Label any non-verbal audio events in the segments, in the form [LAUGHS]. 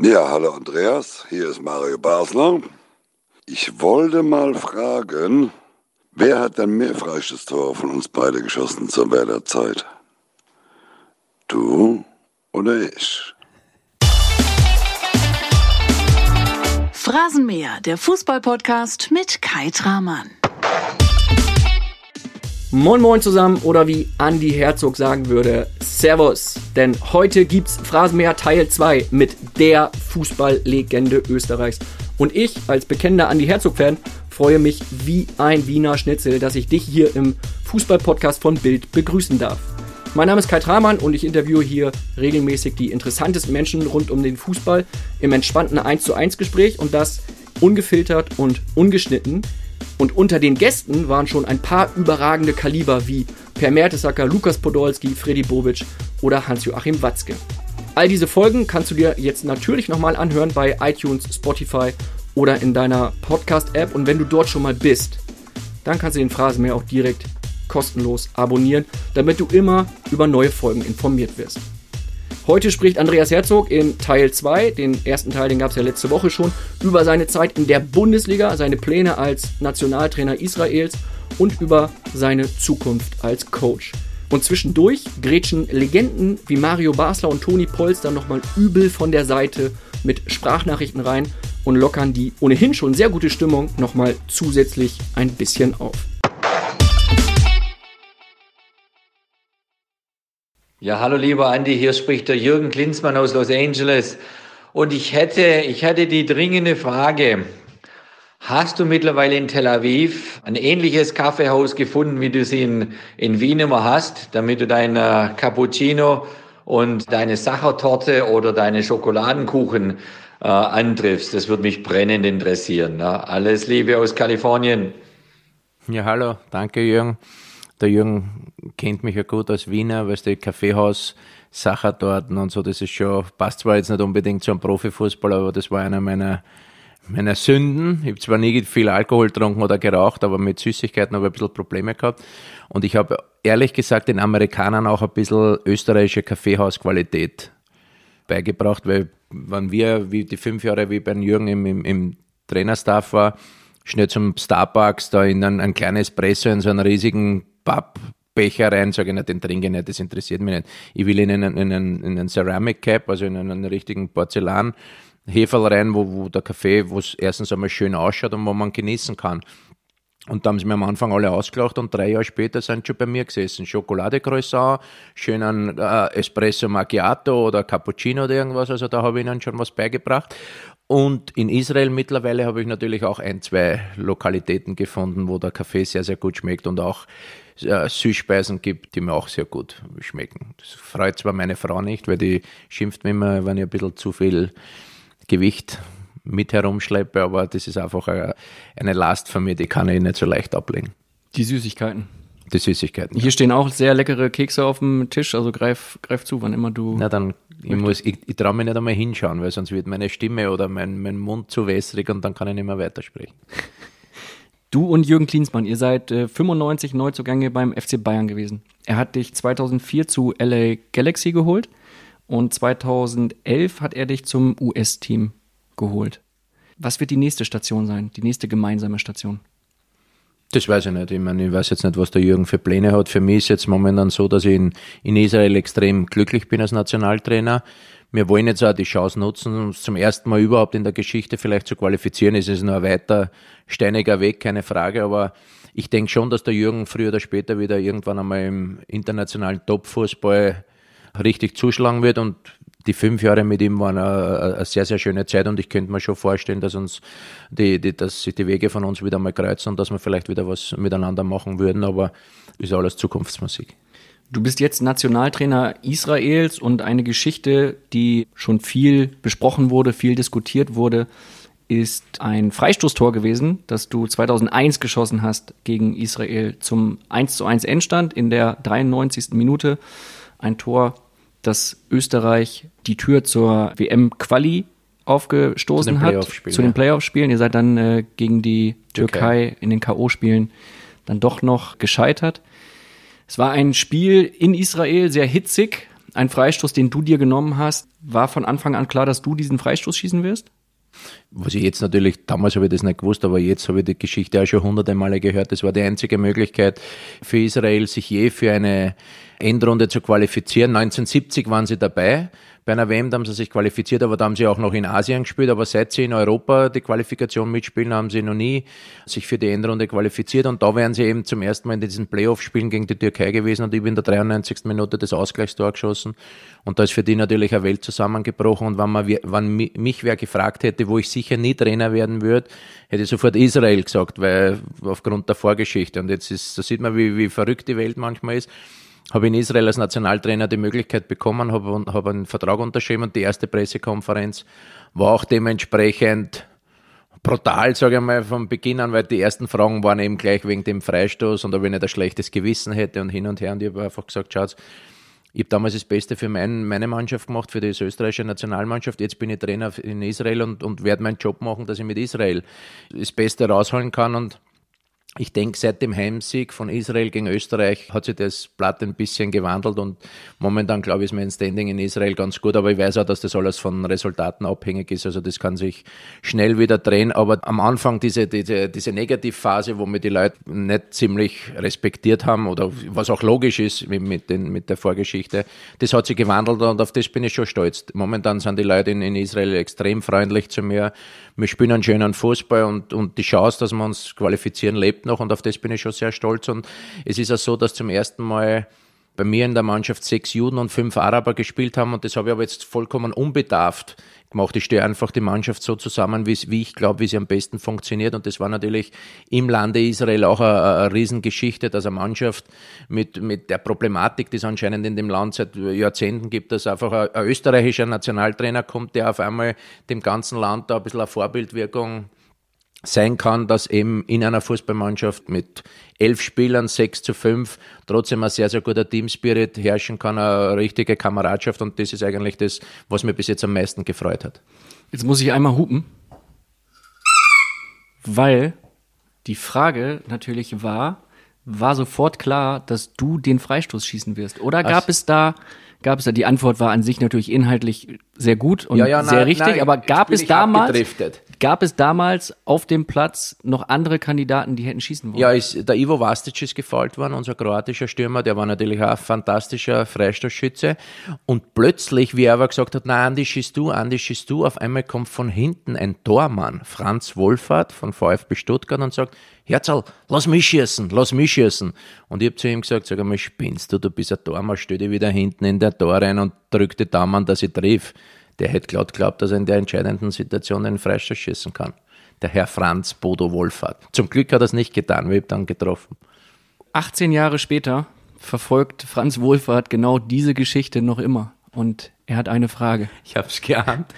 Ja, hallo Andreas, hier ist Mario Basler. Ich wollte mal fragen, wer hat denn mehr Freistoßtore von uns beide geschossen zur Werderzeit? Du oder ich? Phrasenmäher, der Fußballpodcast mit Kai Tramann. Moin Moin zusammen oder wie Andy Herzog sagen würde, Servus. Denn heute gibt's Phrasenmäher Teil 2 mit der Fußballlegende Österreichs. Und ich als bekennender Andy Herzog-Fan freue mich wie ein Wiener Schnitzel, dass ich dich hier im Fußballpodcast von Bild begrüßen darf. Mein Name ist Kai Tramann und ich interviewe hier regelmäßig die interessantesten Menschen rund um den Fußball im entspannten 1 zu 1 Gespräch und das ungefiltert und ungeschnitten. Und unter den Gästen waren schon ein paar überragende Kaliber wie Per Mertesacker, Lukas Podolski, Freddy Bobic oder Hans-Joachim Watzke. All diese Folgen kannst du dir jetzt natürlich nochmal anhören bei iTunes, Spotify oder in deiner Podcast-App. Und wenn du dort schon mal bist, dann kannst du den Phrasenmäher auch direkt kostenlos abonnieren, damit du immer über neue Folgen informiert wirst. Heute spricht Andreas Herzog in Teil 2, den ersten Teil, den gab es ja letzte Woche schon, über seine Zeit in der Bundesliga, seine Pläne als Nationaltrainer Israels und über seine Zukunft als Coach. Und zwischendurch grätschen Legenden wie Mario Basler und Toni Polz dann nochmal übel von der Seite mit Sprachnachrichten rein und lockern die ohnehin schon sehr gute Stimmung nochmal zusätzlich ein bisschen auf. Ja, hallo lieber Andi, hier spricht der Jürgen Klinsmann aus Los Angeles. Und ich hätte, ich hätte die dringende Frage. Hast du mittlerweile in Tel Aviv ein ähnliches Kaffeehaus gefunden, wie du es in, in Wien immer hast, damit du dein äh, Cappuccino und deine Sachertorte oder deine Schokoladenkuchen äh, antriffst? Das würde mich brennend interessieren. Ja. Alles Liebe aus Kalifornien. Ja, hallo, danke Jürgen. Der Jürgen kennt mich ja gut als Wiener, weil der Kaffeehaus dort und so, das ist schon, passt zwar jetzt nicht unbedingt zu einem Profifußball, aber das war einer meiner, meiner Sünden. Ich habe zwar nie viel Alkohol getrunken oder geraucht, aber mit Süßigkeiten habe ich ein bisschen Probleme gehabt. Und ich habe ehrlich gesagt den Amerikanern auch ein bisschen österreichische Kaffeehausqualität beigebracht, weil wenn wir, wie die fünf Jahre, wie bei Jürgen im, im, im Trainerstaff war, schnell zum Starbucks, da in ein, ein kleines Espresso in so einen riesigen Pappbecher rein, sage ich nicht, den trinke ich nicht, das interessiert mich nicht. Ich will in einen, in einen, in einen Ceramic Cap, also in einen richtigen Porzellan, Heferl rein, wo, wo der Kaffee, wo es erstens einmal schön ausschaut und wo man genießen kann. Und da haben sie mir am Anfang alle ausgelacht und drei Jahre später sind schon bei mir gesessen. Schokolade Croissant, schönen äh, Espresso Macchiato oder Cappuccino oder irgendwas. Also da habe ich ihnen schon was beigebracht. Und in Israel mittlerweile habe ich natürlich auch ein, zwei Lokalitäten gefunden, wo der Kaffee sehr, sehr gut schmeckt und auch äh, Süßspeisen gibt, die mir auch sehr gut schmecken. Das freut zwar meine Frau nicht, weil die schimpft mir immer, wenn ich ein bisschen zu viel Gewicht mit herumschleppe, aber das ist einfach eine, eine Last von mir, die kann ich nicht so leicht ablegen. Die Süßigkeiten. Die Süßigkeiten. Hier ja. stehen auch sehr leckere Kekse auf dem Tisch, also greif, greif zu, wann immer du. Na dann, ich, muss, ich, ich traue mich nicht einmal hinschauen, weil sonst wird meine Stimme oder mein, mein Mund zu wässrig und dann kann ich nicht mehr weitersprechen. Du und Jürgen Klinsmann, ihr seid äh, 95 Neuzugänge beim FC Bayern gewesen. Er hat dich 2004 zu LA Galaxy geholt und 2011 hat er dich zum US-Team geholt. Was wird die nächste Station sein, die nächste gemeinsame Station? Das weiß ich nicht. Ich meine, ich weiß jetzt nicht, was der Jürgen für Pläne hat. Für mich ist jetzt momentan so, dass ich in, in Israel extrem glücklich bin als Nationaltrainer. Wir wollen jetzt auch die Chance nutzen, uns zum ersten Mal überhaupt in der Geschichte vielleicht zu qualifizieren. Es ist nur ein weiter steiniger Weg, keine Frage, aber ich denke schon, dass der Jürgen früher oder später wieder irgendwann einmal im internationalen Topfußball richtig zuschlagen wird und die fünf Jahre mit ihm waren eine, sehr, sehr schöne Zeit und ich könnte mir schon vorstellen, dass uns die, die, dass sich die Wege von uns wieder mal kreuzen und dass wir vielleicht wieder was miteinander machen würden, aber ist alles Zukunftsmusik. Du bist jetzt Nationaltrainer Israels und eine Geschichte, die schon viel besprochen wurde, viel diskutiert wurde, ist ein Freistoßtor gewesen, das du 2001 geschossen hast gegen Israel zum 1 zu 1 Endstand in der 93. Minute. Ein Tor, dass Österreich die Tür zur WM-Quali aufgestoßen zu hat, zu den Playoff-Spielen. Ihr seid dann äh, gegen die Türkei okay. in den K.O.-Spielen dann doch noch gescheitert. Es war ein Spiel in Israel, sehr hitzig. ein Freistoß, den du dir genommen hast. War von Anfang an klar, dass du diesen Freistoß schießen wirst? Was ich jetzt natürlich, damals habe ich das nicht gewusst, aber jetzt habe ich die Geschichte auch schon hunderte Male gehört. Das war die einzige Möglichkeit für Israel, sich je für eine Endrunde zu qualifizieren. 1970 waren sie dabei bei einer WM, haben sie sich qualifiziert, aber da haben sie auch noch in Asien gespielt. Aber seit sie in Europa die Qualifikation mitspielen, haben sie noch nie sich für die Endrunde qualifiziert. Und da wären sie eben zum ersten Mal in diesen Playoff-Spielen gegen die Türkei gewesen und ich bin in der 93. Minute das Ausgleichstor geschossen. Und da ist für die natürlich eine Welt zusammengebrochen. Und wenn, man, wenn mich wer gefragt hätte, wo ich sicher nie Trainer werden würde, hätte ich sofort Israel gesagt, weil aufgrund der Vorgeschichte. Und jetzt ist, da sieht man, wie, wie verrückt die Welt manchmal ist habe in Israel als Nationaltrainer die Möglichkeit bekommen, habe, habe einen Vertrag unterschrieben und die erste Pressekonferenz war auch dementsprechend brutal, sage ich mal, von Beginn an, weil die ersten Fragen waren eben gleich wegen dem Freistoß und ob ich nicht ein schlechtes Gewissen hätte und hin und her. Und ich habe einfach gesagt, schaut, ich habe damals das Beste für mein, meine Mannschaft gemacht, für die österreichische Nationalmannschaft. Jetzt bin ich Trainer in Israel und, und werde meinen Job machen, dass ich mit Israel das Beste rausholen kann. Und ich denke, seit dem Heimsieg von Israel gegen Österreich hat sich das Blatt ein bisschen gewandelt und momentan, glaube ich, ist mein Standing in Israel ganz gut, aber ich weiß auch, dass das alles von Resultaten abhängig ist, also das kann sich schnell wieder drehen, aber am Anfang diese, diese, diese Negativphase, wo mir die Leute nicht ziemlich respektiert haben oder was auch logisch ist mit, den, mit der Vorgeschichte, das hat sich gewandelt und auf das bin ich schon stolz. Momentan sind die Leute in, in Israel extrem freundlich zu mir, wir spielen einen schönen Fußball und, und die Chance, dass wir uns qualifizieren, lebt noch und auf das bin ich schon sehr stolz. Und es ist auch so, dass zum ersten Mal bei mir in der Mannschaft sechs Juden und fünf Araber gespielt haben und das habe ich aber jetzt vollkommen unbedarft gemacht. Ich stehe einfach die Mannschaft so zusammen, wie, ich glaube, wie sie am besten funktioniert und das war natürlich im Lande Israel auch eine, eine Riesengeschichte, dass eine Mannschaft mit, mit der Problematik, die es anscheinend in dem Land seit Jahrzehnten gibt, dass einfach ein, ein österreichischer Nationaltrainer kommt, der auf einmal dem ganzen Land da ein bisschen eine Vorbildwirkung sein kann, dass eben in einer Fußballmannschaft mit elf Spielern, sechs zu fünf, trotzdem ein sehr, sehr guter Teamspirit herrschen kann, eine richtige Kameradschaft und das ist eigentlich das, was mir bis jetzt am meisten gefreut hat. Jetzt muss ich einmal hupen, weil die Frage natürlich war, war sofort klar, dass du den Freistoß schießen wirst? Oder gab Ach. es da gab es da, die Antwort war an sich natürlich inhaltlich sehr gut und ja, ja, sehr na, richtig, na, aber gab es damals, gab es damals auf dem Platz noch andere Kandidaten, die hätten schießen wollen? Ja, ist, der Ivo Vastic ist gefault worden, unser kroatischer Stürmer, der war natürlich auch ein fantastischer Freistoßschütze und plötzlich, wie er aber gesagt hat, na Andi, schießt du, Andi, schießt du, auf einmal kommt von hinten ein Tormann, Franz Wohlfahrt von VfB Stuttgart und sagt, Herzl, lass mich schießen, lass mich schießen. Und ich habe zu ihm gesagt, sag einmal, spinnst du, du bist ein Tormann, stell dich wieder hinten in der Tor rein und drück die Daumen, dass ich triff. Der hätte glaubt, glaubt, dass er in der entscheidenden Situation einen Freistoß schießen kann. Der Herr Franz Bodo Wohlfahrt. Zum Glück hat er es nicht getan, wir haben dann getroffen. 18 Jahre später verfolgt Franz Wohlfahrt genau diese Geschichte noch immer. Und er hat eine Frage. Ich habe es geahnt.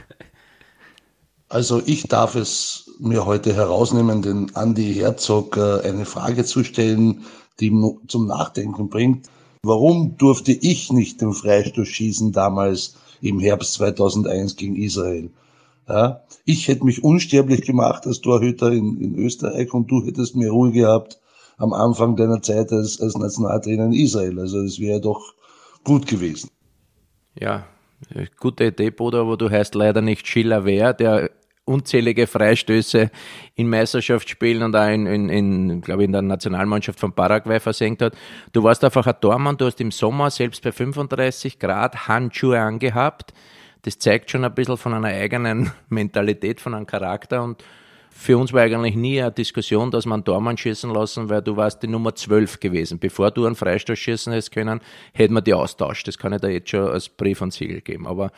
Also ich darf es mir heute herausnehmen, den Andi Herzog äh, eine Frage zu stellen, die zum Nachdenken bringt. Warum durfte ich nicht den Freistoß schießen damals im Herbst 2001 gegen Israel? Ja, ich hätte mich unsterblich gemacht als Torhüter in, in Österreich und du hättest mir Ruhe gehabt am Anfang deiner Zeit als, als Nationaltrainer in Israel. Also das wäre doch gut gewesen. Ja, gute Idee, Bruder, aber du heißt leider nicht Schiller Wehr, der unzählige Freistöße in Meisterschaftsspielen und auch in, in, in glaube ich, in der Nationalmannschaft von Paraguay versenkt hat. Du warst einfach ein Tormann, du hast im Sommer selbst bei 35 Grad Handschuhe angehabt. Das zeigt schon ein bisschen von einer eigenen [LAUGHS] Mentalität, von einem Charakter und für uns war eigentlich nie eine Diskussion, dass man einen Tormann schießen lassen, weil du warst die Nummer 12 gewesen. Bevor du einen Freistoß schießen hättest können, hätten wir die austauscht. Das kann ich da jetzt schon als Brief und Siegel geben. Aber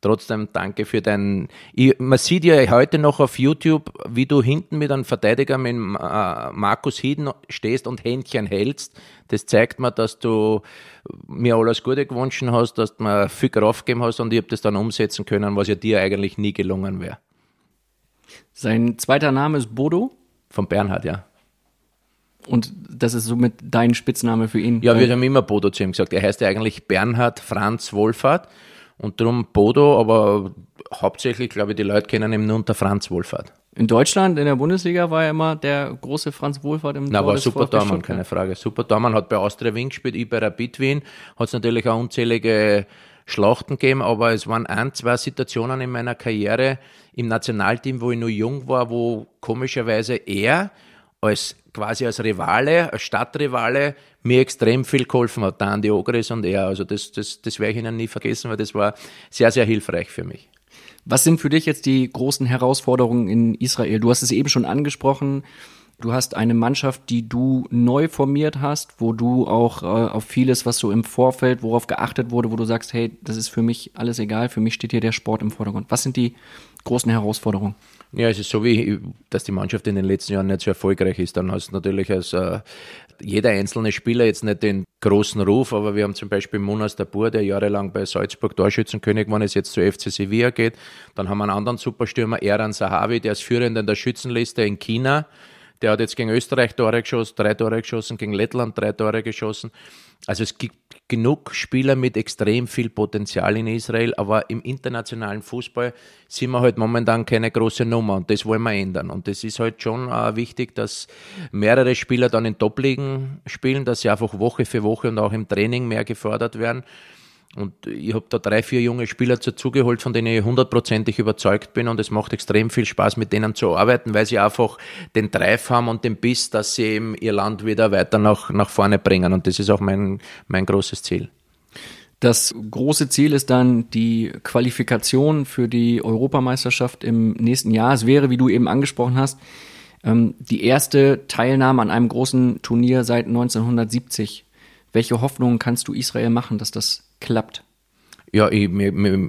Trotzdem danke für deinen. Ich, man sieht ja heute noch auf YouTube, wie du hinten mit einem Verteidiger mit äh, Markus Hieden stehst und Händchen hältst. Das zeigt mir, dass du mir alles Gute gewünscht hast, dass du mir viel Kraft gegeben hast und ich habe das dann umsetzen können, was ja dir eigentlich nie gelungen wäre. Sein zweiter Name ist Bodo? Von Bernhard, ja. Und das ist somit dein Spitzname für ihn? Ja, wir haben immer Bodo zu ihm gesagt. Er heißt ja eigentlich Bernhard Franz Wohlfahrt. Und darum Bodo, aber hauptsächlich, glaube ich, die Leute kennen ihn nur unter Franz Wohlfahrt. In Deutschland, in der Bundesliga, war er immer der große Franz Wohlfahrt im Na, war Super Dormann, keine Frage. Super Dormann hat bei Austria Wien gespielt, ich bei Rapid Wien. Hat es natürlich auch unzählige Schlachten gegeben, aber es waren ein, zwei Situationen in meiner Karriere im Nationalteam, wo ich nur jung war, wo komischerweise er als quasi als Rivale, als Stadtrivale mir extrem viel geholfen hat, da Andi Ogris und er. Also das, das, das werde ich Ihnen nie vergessen, weil das war sehr, sehr hilfreich für mich. Was sind für dich jetzt die großen Herausforderungen in Israel? Du hast es eben schon angesprochen. Du hast eine Mannschaft, die du neu formiert hast, wo du auch äh, auf vieles, was so im Vorfeld, worauf geachtet wurde, wo du sagst, hey, das ist für mich alles egal, für mich steht hier der Sport im Vordergrund. Was sind die großen Herausforderungen? Ja, es ist so wie, dass die Mannschaft in den letzten Jahren nicht so erfolgreich ist. Dann hast du natürlich als äh, jeder einzelne Spieler jetzt nicht den großen Ruf, aber wir haben zum Beispiel Munas Dabur, der jahrelang bei Salzburg Torschützenkönig war, ist jetzt zu FC Sevilla geht. Dann haben wir einen anderen Superstürmer, Eran Sahavi, der ist Führender in der Schützenliste in China. Der hat jetzt gegen Österreich Tore geschossen, drei Tore geschossen, gegen Lettland drei Tore geschossen. Also es gibt genug Spieler mit extrem viel Potenzial in Israel, aber im internationalen Fußball sind wir halt momentan keine große Nummer und das wollen wir ändern. Und das ist halt schon äh, wichtig, dass mehrere Spieler dann in Top-Ligen spielen, dass sie einfach Woche für Woche und auch im Training mehr gefordert werden. Und ich habe da drei, vier junge Spieler dazugeholt, von denen ich hundertprozentig überzeugt bin. Und es macht extrem viel Spaß, mit denen zu arbeiten, weil sie einfach den Drive haben und den Biss, dass sie eben ihr Land wieder weiter nach, nach vorne bringen. Und das ist auch mein, mein großes Ziel. Das große Ziel ist dann die Qualifikation für die Europameisterschaft im nächsten Jahr. Es wäre, wie du eben angesprochen hast, ähm, die erste Teilnahme an einem großen Turnier seit 1970. Welche Hoffnungen kannst du Israel machen, dass das klappt? Ja, ich, mir,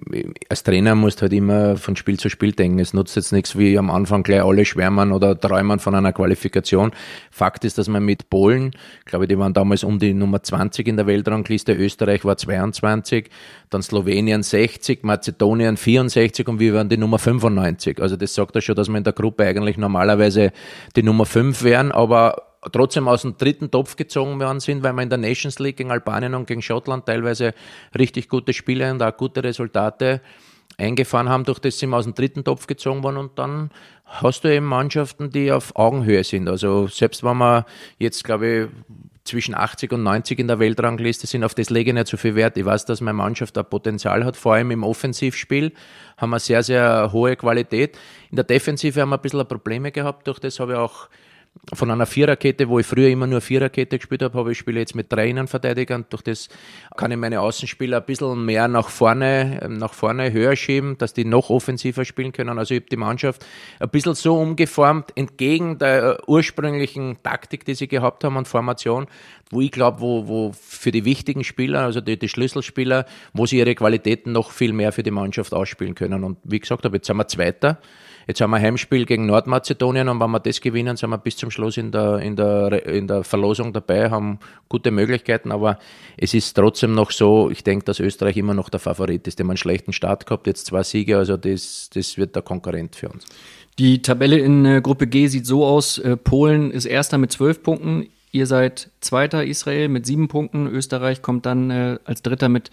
als Trainer musst du halt immer von Spiel zu Spiel denken. Es nutzt jetzt nichts wie am Anfang gleich alle schwärmen oder träumen von einer Qualifikation. Fakt ist, dass man mit Polen, glaube ich, die waren damals um die Nummer 20 in der Weltrangliste, Österreich war 22, dann Slowenien 60, Mazedonien 64 und wir waren die Nummer 95. Also das sagt ja schon, dass wir in der Gruppe eigentlich normalerweise die Nummer 5 wären, aber trotzdem aus dem dritten Topf gezogen worden sind, weil wir in der Nations League gegen Albanien und gegen Schottland teilweise richtig gute Spiele und auch gute Resultate eingefahren haben, durch das sind wir aus dem dritten Topf gezogen worden und dann hast du eben Mannschaften, die auf Augenhöhe sind. Also selbst wenn wir jetzt, glaube ich, zwischen 80 und 90 in der Weltrangliste sind, auf das lege ich nicht so viel Wert. Ich weiß, dass meine Mannschaft da Potenzial hat, vor allem im Offensivspiel haben wir sehr, sehr hohe Qualität. In der Defensive haben wir ein bisschen Probleme gehabt, durch das habe ich auch von einer Viererkette, wo ich früher immer nur Viererkette gespielt habe, habe ich spiele jetzt mit drei Innenverteidigern. Durch das kann ich meine Außenspieler ein bisschen mehr nach vorne, nach vorne höher schieben, dass die noch offensiver spielen können. Also ich habe die Mannschaft ein bisschen so umgeformt, entgegen der ursprünglichen Taktik, die sie gehabt haben und Formation, wo ich glaube, wo, wo für die wichtigen Spieler, also die, die Schlüsselspieler, wo sie ihre Qualitäten noch viel mehr für die Mannschaft ausspielen können. Und wie gesagt habe, jetzt sind wir Zweiter. Jetzt haben wir Heimspiel gegen Nordmazedonien und wenn wir das gewinnen, sind wir bis zum Schluss in der, in der, in der Verlosung dabei, haben gute Möglichkeiten, aber es ist trotzdem noch so, ich denke, dass Österreich immer noch der Favorit ist. Haben einen schlechten Start gehabt, jetzt zwei Siege, also das, das wird der Konkurrent für uns. Die Tabelle in äh, Gruppe G sieht so aus, äh, Polen ist erster mit zwölf Punkten, ihr seid zweiter Israel mit sieben Punkten, Österreich kommt dann äh, als dritter mit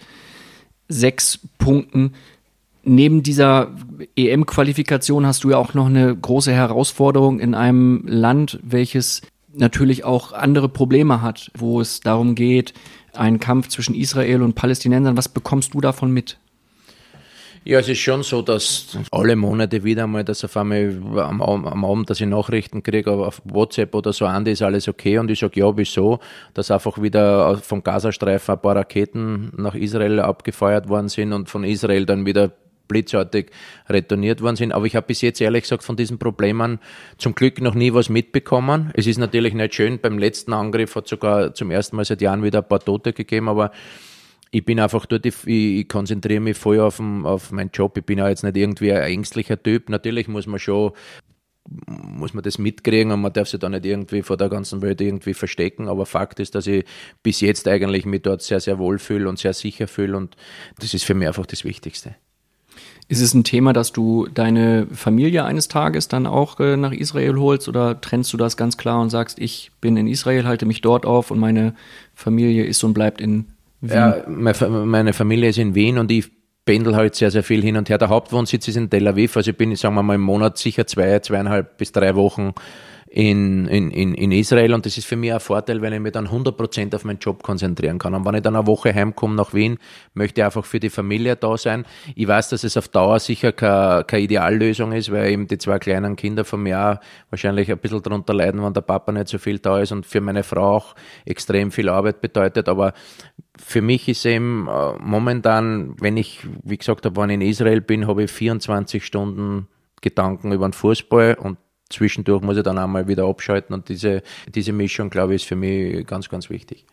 sechs Punkten neben dieser EM-Qualifikation hast du ja auch noch eine große Herausforderung in einem Land, welches natürlich auch andere Probleme hat, wo es darum geht, einen Kampf zwischen Israel und Palästinensern. Was bekommst du davon mit? Ja, es ist schon so, dass alle Monate wieder mal, dass auf einmal am, am Abend, dass ich Nachrichten kriege auf WhatsApp oder so, Andi, ist alles okay? Und ich sage, ja, wieso? Dass einfach wieder vom Gazastreifen ein paar Raketen nach Israel abgefeuert worden sind und von Israel dann wieder blitzartig retourniert worden sind. Aber ich habe bis jetzt ehrlich gesagt von diesen Problemen zum Glück noch nie was mitbekommen. Es ist natürlich nicht schön. Beim letzten Angriff hat sogar zum ersten Mal seit Jahren wieder ein paar Tote gegeben, aber ich bin einfach dort, ich, ich konzentriere mich voll auf, den, auf meinen Job. Ich bin ja jetzt nicht irgendwie ein ängstlicher Typ. Natürlich muss man schon muss man das mitkriegen und man darf sich da nicht irgendwie vor der ganzen Welt irgendwie verstecken. Aber Fakt ist, dass ich bis jetzt eigentlich mich dort sehr, sehr wohl fühle und sehr sicher fühle und das ist für mich einfach das Wichtigste. Ist es ein Thema, dass du deine Familie eines Tages dann auch äh, nach Israel holst oder trennst du das ganz klar und sagst, ich bin in Israel, halte mich dort auf und meine Familie ist und bleibt in Wien? Ja, meine Familie ist in Wien und ich pendel halt sehr, sehr viel hin und her. Der Hauptwohnsitz ist in Tel Aviv, also ich bin, sagen wir mal, im Monat sicher zwei, zweieinhalb bis drei Wochen in, in, in Israel und das ist für mich ein Vorteil, wenn ich mich dann 100% auf meinen Job konzentrieren kann. Und wenn ich dann eine Woche heimkomme nach Wien, möchte ich einfach für die Familie da sein. Ich weiß, dass es auf Dauer sicher keine, keine Ideallösung ist, weil eben die zwei kleinen Kinder von mir auch wahrscheinlich ein bisschen darunter leiden, wenn der Papa nicht so viel da ist und für meine Frau auch extrem viel Arbeit bedeutet. Aber für mich ist eben äh, momentan, wenn ich, wie gesagt habe, wenn ich in Israel bin, habe ich 24 Stunden Gedanken über den Fußball und zwischendurch muss ich dann einmal wieder abschalten und diese, diese Mischung, glaube ich, ist für mich ganz, ganz wichtig.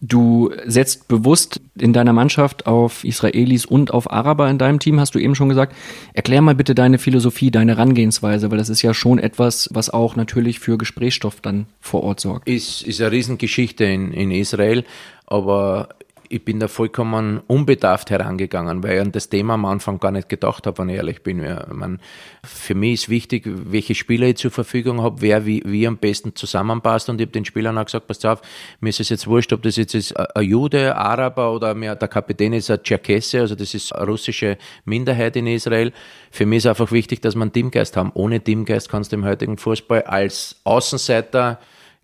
Du setzt bewusst in deiner Mannschaft auf Israelis und auf Araber in deinem Team, hast du eben schon gesagt. Erklär mal bitte deine Philosophie, deine Herangehensweise, weil das ist ja schon etwas, was auch natürlich für Gesprächsstoff dann vor Ort sorgt. Ist, ist eine Riesengeschichte in, in Israel, aber ich bin da vollkommen unbedarft herangegangen, weil ich an das Thema am Anfang gar nicht gedacht habe, wenn ich ehrlich bin. Ich meine, für mich ist wichtig, welche Spieler ich zur Verfügung habe, wer wie, wie am besten zusammenpasst. Und ich habe den Spielern auch gesagt, passt auf, mir ist es jetzt wurscht, ob das jetzt ist ein Jude, Araber oder mehr, der Kapitän ist ein Tscherkesse, also das ist eine russische Minderheit in Israel. Für mich ist einfach wichtig, dass wir einen Teamgeist haben. Ohne Teamgeist kannst du im heutigen Fußball als Außenseiter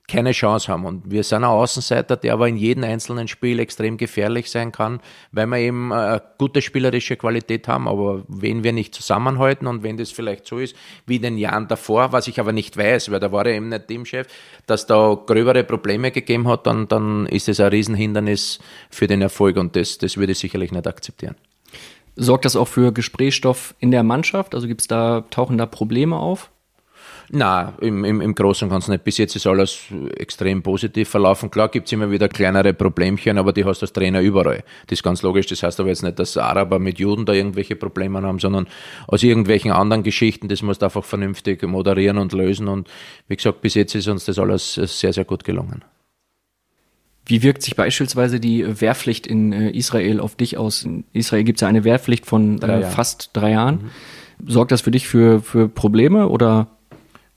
keine Chance haben. Und wir sind ein Außenseiter, der aber in jedem einzelnen Spiel extrem gefährlich sein kann, weil wir eben eine gute spielerische Qualität haben. Aber wenn wir nicht zusammenhalten und wenn das vielleicht so ist wie in den Jahren davor, was ich aber nicht weiß, weil da war er eben nicht Teamchef, dass da gröbere Probleme gegeben hat, dann, dann ist es ein Riesenhindernis für den Erfolg und das, das würde ich sicherlich nicht akzeptieren. Sorgt das auch für Gesprächsstoff in der Mannschaft? Also gibt es da, tauchen da Probleme auf? Na, im, im, im Großen und Ganzen nicht. Bis jetzt ist alles extrem positiv verlaufen. Klar gibt es immer wieder kleinere Problemchen, aber die hast du als Trainer überall. Das ist ganz logisch. Das heißt aber jetzt nicht, dass Araber mit Juden da irgendwelche Probleme haben, sondern aus irgendwelchen anderen Geschichten. Das musst du einfach vernünftig moderieren und lösen. Und wie gesagt, bis jetzt ist uns das alles sehr, sehr gut gelungen. Wie wirkt sich beispielsweise die Wehrpflicht in äh, Israel auf dich aus? In Israel gibt es ja eine Wehrpflicht von drei äh, fast drei Jahren. Mhm. Sorgt das für dich für, für Probleme oder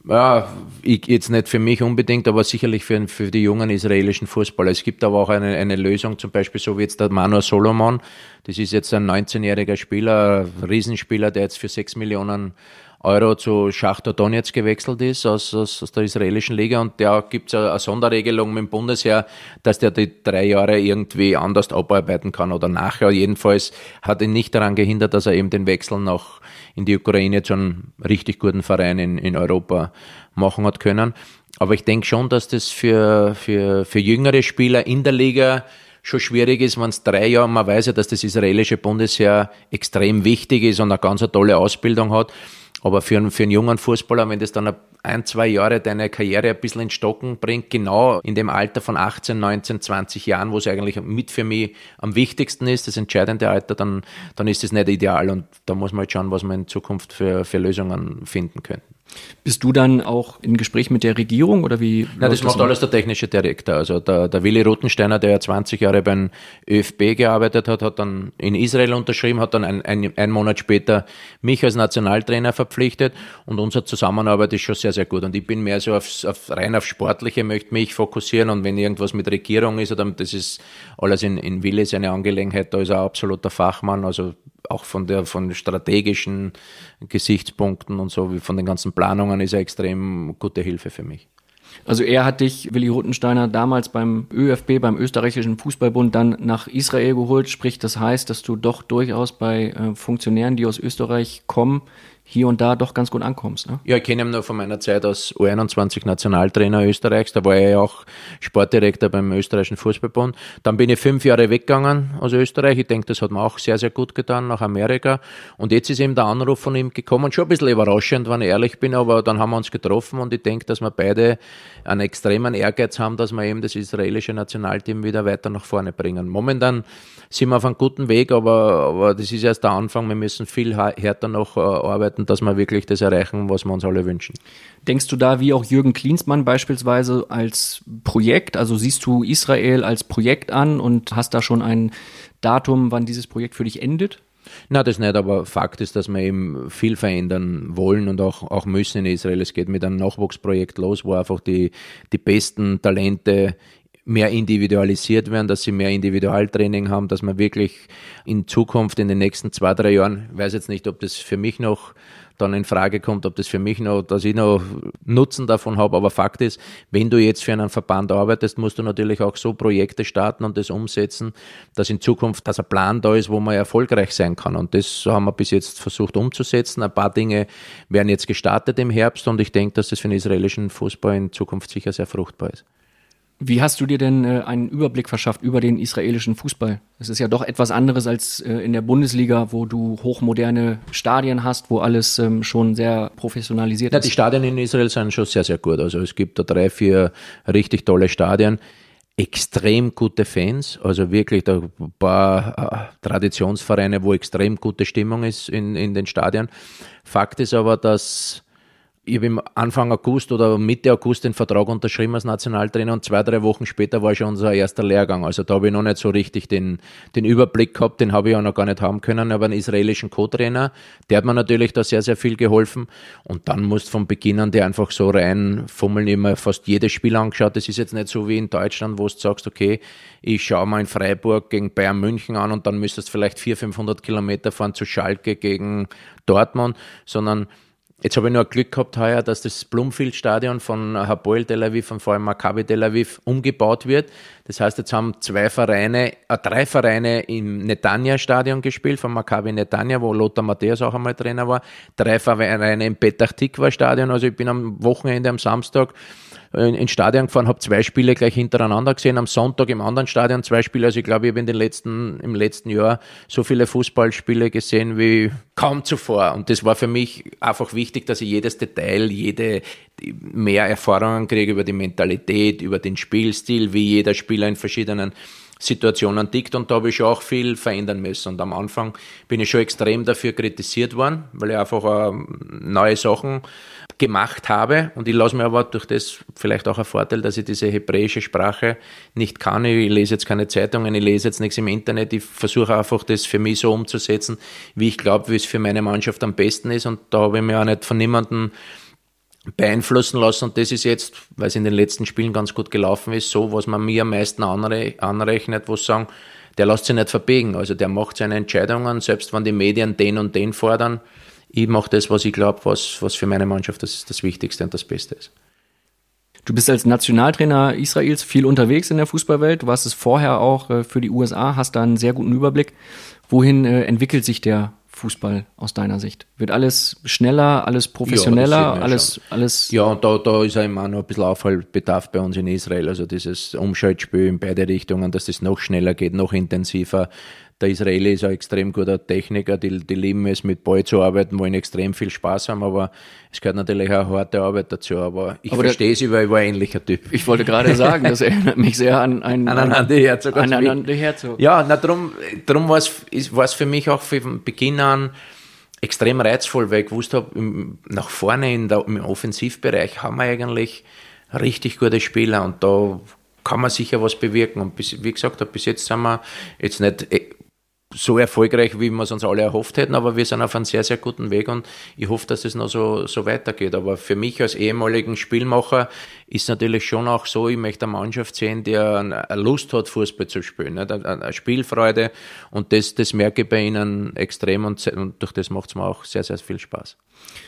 ja, ich, jetzt nicht für mich unbedingt, aber sicherlich für, für die jungen israelischen Fußballer. Es gibt aber auch eine, eine Lösung, zum Beispiel so wie jetzt der Manu Solomon. Das ist jetzt ein 19-jähriger Spieler, Riesenspieler, der jetzt für 6 Millionen Euro zu Schachtar Donetsk gewechselt ist aus, aus, aus der israelischen Liga und da gibt es eine, Sonderregelung mit dem Bundesheer, dass der die drei Jahre irgendwie anders abarbeiten kann oder nachher. Jedenfalls hat ihn nicht daran gehindert, dass er eben den Wechsel nach in die Ukraine zu einem richtig guten Verein in, in Europa machen hat können. Aber ich denke schon, dass das für, für, für jüngere Spieler in der Liga schon schwierig ist, wenn es drei Jahre, man weiß ja, dass das israelische Bundesheer extrem wichtig ist und eine ganz tolle Ausbildung hat. Aber für einen, für einen jungen Fußballer, wenn das dann ein, zwei Jahre deine Karriere ein bisschen in Stocken bringt, genau in dem Alter von 18, 19, 20 Jahren, wo es eigentlich mit für mich am wichtigsten ist, das entscheidende Alter, dann, dann ist es nicht ideal und da muss man halt schauen, was man in Zukunft für, für Lösungen finden könnten. Bist du dann auch in Gespräch mit der Regierung oder wie? Nein, das macht alles der technische Direktor. Also der, der Willi Rothensteiner, der ja 20 Jahre beim ÖFB gearbeitet hat, hat dann in Israel unterschrieben, hat dann ein, ein, ein Monat später mich als Nationaltrainer verpflichtet und unsere Zusammenarbeit ist schon sehr, sehr gut. Und ich bin mehr so auf, auf rein auf Sportliche, möchte mich fokussieren und wenn irgendwas mit Regierung ist, dann das ist alles in, in Willi seine Angelegenheit, da ist er ein absoluter Fachmann, also auch von der von strategischen Gesichtspunkten und so, wie von den ganzen Planungen ist er extrem gute Hilfe für mich. Also er hat dich, Willi Ruttensteiner, damals beim ÖFB, beim österreichischen Fußballbund, dann nach Israel geholt. Sprich, das heißt, dass du doch durchaus bei äh, Funktionären, die aus Österreich kommen, hier und da doch ganz gut ankommst. Ne? Ja, ich kenne ihn nur von meiner Zeit als U21 Nationaltrainer Österreichs. Da war er ja auch Sportdirektor beim österreichischen Fußballbund. Dann bin ich fünf Jahre weggegangen aus Österreich. Ich denke, das hat mir auch sehr, sehr gut getan nach Amerika. Und jetzt ist eben der Anruf von ihm gekommen. Schon ein bisschen überraschend, wenn ich ehrlich bin, aber dann haben wir uns getroffen und ich denke, dass wir beide einen extremen Ehrgeiz haben, dass wir eben das israelische Nationalteam wieder weiter nach vorne bringen. Momentan sind wir auf einem guten Weg, aber, aber das ist erst der Anfang. Wir müssen viel härter noch äh, arbeiten arbeiten, dass wir wirklich das erreichen, was wir uns alle wünschen. Denkst du da wie auch Jürgen Klinsmann beispielsweise als Projekt? Also siehst du Israel als Projekt an und hast da schon ein Datum, wann dieses Projekt für dich endet? Na, das nicht, aber Fakt ist, dass wir eben viel verändern wollen und auch, auch müssen in Israel. Es geht mit einem Nachwuchsprojekt los, wo einfach die, die besten Talente mehr individualisiert werden, dass sie mehr Individualtraining haben, dass man wirklich in Zukunft in den nächsten zwei, drei Jahren, weiß jetzt nicht, ob das für mich noch dann in Frage kommt, ob das für mich noch, dass ich noch Nutzen davon habe. Aber Fakt ist, wenn du jetzt für einen Verband arbeitest, musst du natürlich auch so Projekte starten und das umsetzen, dass in Zukunft dass ein Plan da ist, wo man erfolgreich sein kann. Und das haben wir bis jetzt versucht umzusetzen. Ein paar Dinge werden jetzt gestartet im Herbst und ich denke, dass das für den israelischen Fußball in Zukunft sicher sehr fruchtbar ist. Wie hast du dir denn äh, einen Überblick verschafft über den israelischen Fußball? Es ist ja doch etwas anderes als äh, in der Bundesliga, wo du hochmoderne Stadien hast, wo alles ähm, schon sehr professionalisiert ja, ist. Die Stadien in Israel sind schon sehr, sehr gut. Also es gibt da drei, vier richtig tolle Stadien. Extrem gute Fans, also wirklich da ein paar äh, Traditionsvereine, wo extrem gute Stimmung ist in, in den Stadien. Fakt ist aber, dass ich habe im Anfang August oder Mitte August den Vertrag unterschrieben als Nationaltrainer und zwei, drei Wochen später war schon unser erster Lehrgang. Also da habe ich noch nicht so richtig den, den Überblick gehabt, den habe ich auch noch gar nicht haben können, aber einen israelischen Co-Trainer, der hat mir natürlich da sehr, sehr viel geholfen und dann musst von Beginn an die einfach so reinfummeln, immer fast jedes Spiel angeschaut. Das ist jetzt nicht so wie in Deutschland, wo du sagst, okay, ich schaue mal in Freiburg gegen Bayern München an und dann müsstest du vielleicht 400, 500 Kilometer fahren zu Schalke gegen Dortmund, sondern Jetzt habe ich nur Glück gehabt heuer, dass das Blumfield-Stadion von Hapoel Tel Aviv und vor allem Maccabi Tel Aviv umgebaut wird. Das heißt, jetzt haben zwei Vereine, äh, drei Vereine im Netanya-Stadion gespielt, von Maccabi Netanya, wo Lothar Matthäus auch einmal Trainer war. Drei Vereine im Petach Tikva-Stadion. Also ich bin am Wochenende, am Samstag ins Stadion gefahren, habe zwei Spiele gleich hintereinander gesehen, am Sonntag im anderen Stadion zwei Spiele. Also ich glaube, ich habe in den letzten, im letzten Jahr so viele Fußballspiele gesehen wie kaum zuvor. Und das war für mich einfach wichtig, dass ich jedes Detail, jede mehr Erfahrungen kriege über die Mentalität, über den Spielstil, wie jeder Spieler in verschiedenen Situationen tickt und da habe ich auch viel verändern müssen. Und am Anfang bin ich schon extrem dafür kritisiert worden, weil ich einfach äh, neue Sachen gemacht habe. Und ich lasse mir aber durch das vielleicht auch ein Vorteil, dass ich diese hebräische Sprache nicht kann. Ich lese jetzt keine Zeitungen, ich lese jetzt nichts im Internet. Ich versuche einfach das für mich so umzusetzen, wie ich glaube, wie es für meine Mannschaft am besten ist. Und da habe ich mir auch nicht von niemandem beeinflussen lassen. Und das ist jetzt, weil es in den letzten Spielen ganz gut gelaufen ist, so, was man mir am meisten anre anrechnet, wo sagen, der lässt sich nicht verbiegen. Also der macht seine Entscheidungen, selbst wenn die Medien den und den fordern. Ich mache das, was ich glaube, was, was für meine Mannschaft das, das Wichtigste und das Beste ist. Du bist als Nationaltrainer Israels viel unterwegs in der Fußballwelt. Du warst es vorher auch äh, für die USA, hast da einen sehr guten Überblick. Wohin äh, entwickelt sich der Fußball aus deiner Sicht? Wird alles schneller, alles professioneller, ja, alles, alles? Ja, und da, da ist ja immer noch ein bisschen Aufholbedarf bei uns in Israel. Also dieses Umschaltspiel in beide Richtungen, dass das noch schneller geht, noch intensiver. Der Israeli ist ein extrem guter Techniker, die, die lieben es, mit Ball zu arbeiten, wollen extrem viel Spaß haben, aber es gehört natürlich auch harte Arbeit dazu. Aber ich aber verstehe es, weil ich war ein ähnlicher Typ. Ich wollte gerade sagen, das erinnert [LAUGHS] mich sehr an einen an, an Andi Herzog. An, an Andi Herzog. Ja, na, drum, drum war es für mich auch von Beginn an extrem reizvoll, weil ich gewusst habe, nach vorne in der, im Offensivbereich haben wir eigentlich richtig gute Spieler und da kann man sicher was bewirken. Und bis, wie gesagt, bis jetzt sind wir jetzt nicht eh, so erfolgreich, wie wir es uns alle erhofft hätten, aber wir sind auf einem sehr, sehr guten Weg und ich hoffe, dass es noch so, so weitergeht. Aber für mich als ehemaligen Spielmacher ist natürlich schon auch so, ich möchte eine Mannschaft sehen, die eine Lust hat, Fußball zu spielen, nicht? eine Spielfreude und das, das merke ich bei ihnen extrem und, und durch das macht es mir auch sehr, sehr viel Spaß.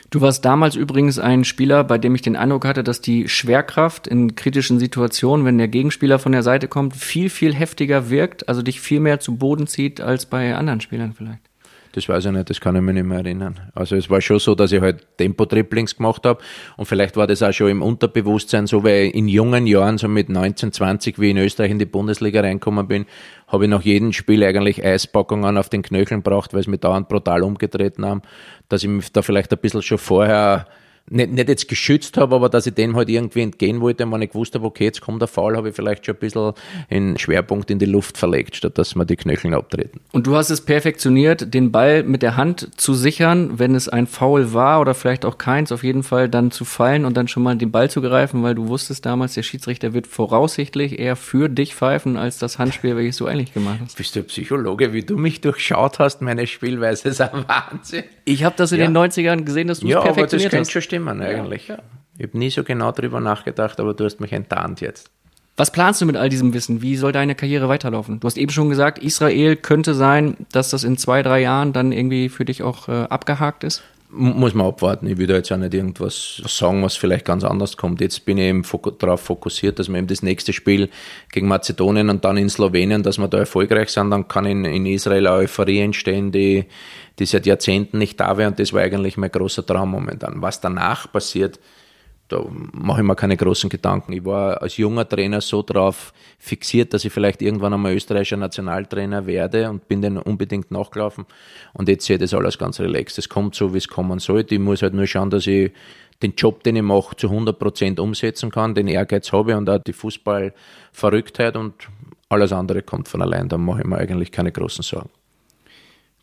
Du warst damals übrigens ein Spieler, bei dem ich den Eindruck hatte, dass die Schwerkraft in kritischen Situationen, wenn der Gegenspieler von der Seite kommt, viel, viel heftiger wirkt, also dich viel mehr zu Boden zieht als bei anderen Spielern vielleicht. Das weiß ich nicht, das kann ich mir nicht mehr erinnern. Also es war schon so, dass ich halt Tempo-Triplings gemacht habe und vielleicht war das auch schon im Unterbewusstsein so, weil in jungen Jahren, so mit 19, 20, wie ich in Österreich in die Bundesliga reinkommen bin, habe ich nach jedem Spiel eigentlich Eispackungen auf den Knöcheln braucht, weil es mich dauernd brutal umgetreten haben, dass ich mich da vielleicht ein bisschen schon vorher nicht, nicht jetzt geschützt habe, aber dass ich dem halt irgendwie entgehen wollte, wenn ich gewusst habe, okay, jetzt kommt der Fall, habe ich vielleicht schon ein bisschen den Schwerpunkt in die Luft verlegt, statt dass mir die Knöchel abtreten. Und du hast es perfektioniert, den Ball mit der Hand zu sichern, wenn es ein Foul war oder vielleicht auch keins, auf jeden Fall dann zu fallen und dann schon mal den Ball zu greifen, weil du wusstest damals, der Schiedsrichter wird voraussichtlich eher für dich pfeifen, als das Handspiel, welches du eigentlich gemacht hast. Bist du Psychologe, wie du mich durchschaut hast, meine Spielweise ist ein Wahnsinn. Ich habe das in ja. den 90ern gesehen, dass du es ja, perfektioniert aber das hast. Schon stimmen eigentlich. Ja, ja. Ich habe nie so genau darüber nachgedacht, aber du hast mich enttarnt jetzt. Was planst du mit all diesem Wissen? Wie soll deine Karriere weiterlaufen? Du hast eben schon gesagt, Israel könnte sein, dass das in zwei, drei Jahren dann irgendwie für dich auch äh, abgehakt ist. Muss man abwarten. Ich will da jetzt auch nicht irgendwas sagen, was vielleicht ganz anders kommt. Jetzt bin ich eben darauf fokussiert, dass wir eben das nächste Spiel gegen Mazedonien und dann in Slowenien, dass wir da erfolgreich sind. Dann kann in, in Israel eine Euphorie entstehen, die, die seit Jahrzehnten nicht da wäre. Und das war eigentlich mein großer Traum momentan. Was danach passiert, da mache ich mir keine großen Gedanken. Ich war als junger Trainer so drauf fixiert, dass ich vielleicht irgendwann einmal österreichischer Nationaltrainer werde und bin dann unbedingt nachgelaufen. Und jetzt sehe ich das alles ganz relaxed. Es kommt so, wie es kommen sollte. Ich muss halt nur schauen, dass ich den Job, den ich mache, zu 100 Prozent umsetzen kann, den Ehrgeiz habe und auch die Fußballverrücktheit und alles andere kommt von allein. Da mache ich mir eigentlich keine großen Sorgen.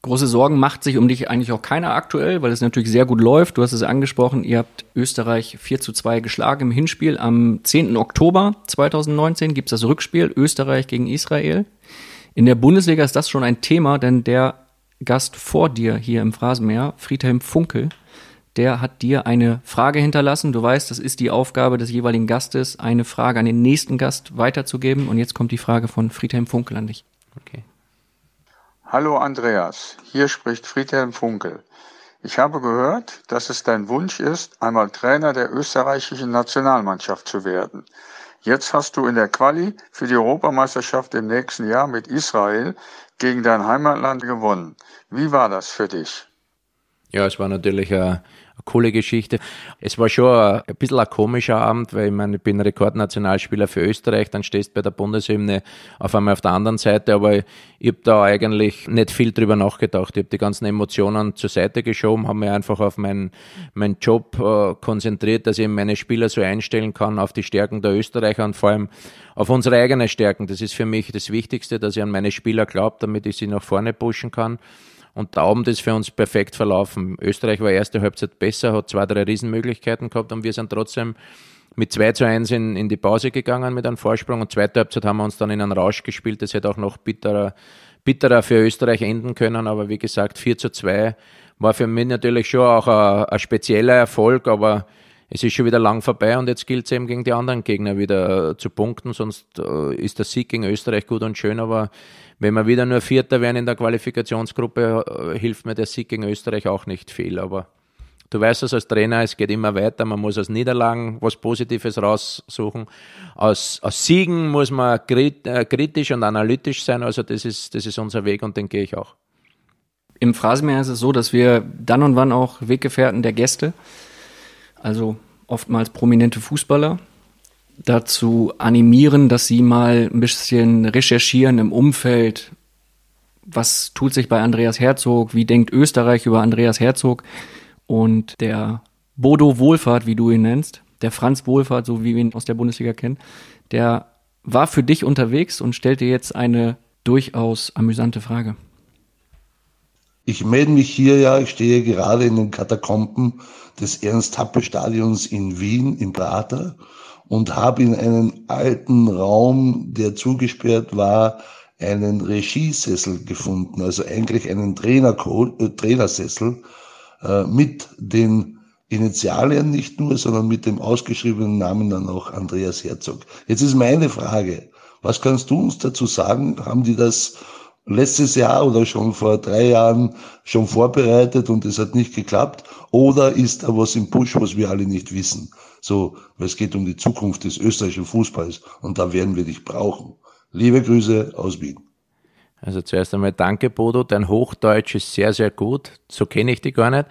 Große Sorgen macht sich um dich eigentlich auch keiner aktuell, weil es natürlich sehr gut läuft. Du hast es angesprochen, ihr habt Österreich 4 zu 2 geschlagen im Hinspiel. Am 10. Oktober 2019 gibt es das Rückspiel Österreich gegen Israel. In der Bundesliga ist das schon ein Thema, denn der Gast vor dir hier im Phrasenmeer, Friedhelm Funkel, der hat dir eine Frage hinterlassen. Du weißt, das ist die Aufgabe des jeweiligen Gastes, eine Frage an den nächsten Gast weiterzugeben. Und jetzt kommt die Frage von Friedhelm Funkel an dich. Okay. Hallo Andreas, hier spricht Friedhelm Funkel. Ich habe gehört, dass es dein Wunsch ist, einmal Trainer der österreichischen Nationalmannschaft zu werden. Jetzt hast du in der Quali für die Europameisterschaft im nächsten Jahr mit Israel gegen dein Heimatland gewonnen. Wie war das für dich? Ja, es war natürlich ein coole Geschichte. Es war schon ein bisschen ein komischer Abend, weil ich meine, ich bin Rekordnationalspieler für Österreich, dann stehst du bei der Bundeshymne auf einmal auf der anderen Seite, aber ich habe da eigentlich nicht viel drüber nachgedacht. Ich habe die ganzen Emotionen zur Seite geschoben, habe mich einfach auf meinen, meinen Job äh, konzentriert, dass ich meine Spieler so einstellen kann auf die Stärken der Österreicher und vor allem auf unsere eigenen Stärken. Das ist für mich das Wichtigste, dass ich an meine Spieler glaube, damit ich sie nach vorne pushen kann. Und der Abend ist für uns perfekt verlaufen. Österreich war erste Halbzeit besser, hat zwei, drei Riesenmöglichkeiten gehabt und wir sind trotzdem mit 2 zu 1 in, in die Pause gegangen mit einem Vorsprung und zweite Halbzeit haben wir uns dann in einen Rausch gespielt. Das hätte auch noch bitterer, bitterer für Österreich enden können, aber wie gesagt, 4 zu 2 war für mich natürlich schon auch ein, ein spezieller Erfolg, aber es ist schon wieder lang vorbei und jetzt gilt es eben gegen die anderen Gegner wieder zu punkten, sonst äh, ist der Sieg gegen Österreich gut und schön, aber wenn wir wieder nur Vierter werden in der Qualifikationsgruppe, äh, hilft mir der Sieg gegen Österreich auch nicht viel. Aber du weißt es als Trainer, es geht immer weiter. Man muss aus Niederlagen was Positives raussuchen. Aus, aus Siegen muss man äh, kritisch und analytisch sein. Also das ist, das ist unser Weg und den gehe ich auch. Im Phrasenmeer ist es so, dass wir dann und wann auch Weggefährten der Gäste, also oftmals prominente Fußballer, dazu animieren, dass sie mal ein bisschen recherchieren im Umfeld. Was tut sich bei Andreas Herzog? Wie denkt Österreich über Andreas Herzog? Und der Bodo Wohlfahrt, wie du ihn nennst, der Franz Wohlfahrt, so wie wir ihn aus der Bundesliga kennen, der war für dich unterwegs und stellte jetzt eine durchaus amüsante Frage. Ich melde mich hier ja, ich stehe gerade in den Katakomben des Ernst-Happel-Stadions in Wien im Prater und habe in einem alten Raum, der zugesperrt war, einen Regiesessel gefunden, also eigentlich einen Trainer äh, Trainersessel äh, mit den Initialien nicht nur, sondern mit dem ausgeschriebenen Namen dann auch Andreas Herzog. Jetzt ist meine Frage, was kannst du uns dazu sagen? Haben die das letztes Jahr oder schon vor drei Jahren schon vorbereitet und es hat nicht geklappt? Oder ist da was im Push, was wir alle nicht wissen? So, weil es geht um die Zukunft des österreichischen Fußballs und da werden wir dich brauchen. Liebe Grüße aus Wien. Also zuerst einmal danke, Bodo. Dein Hochdeutsch ist sehr, sehr gut. So kenne ich dich gar nicht.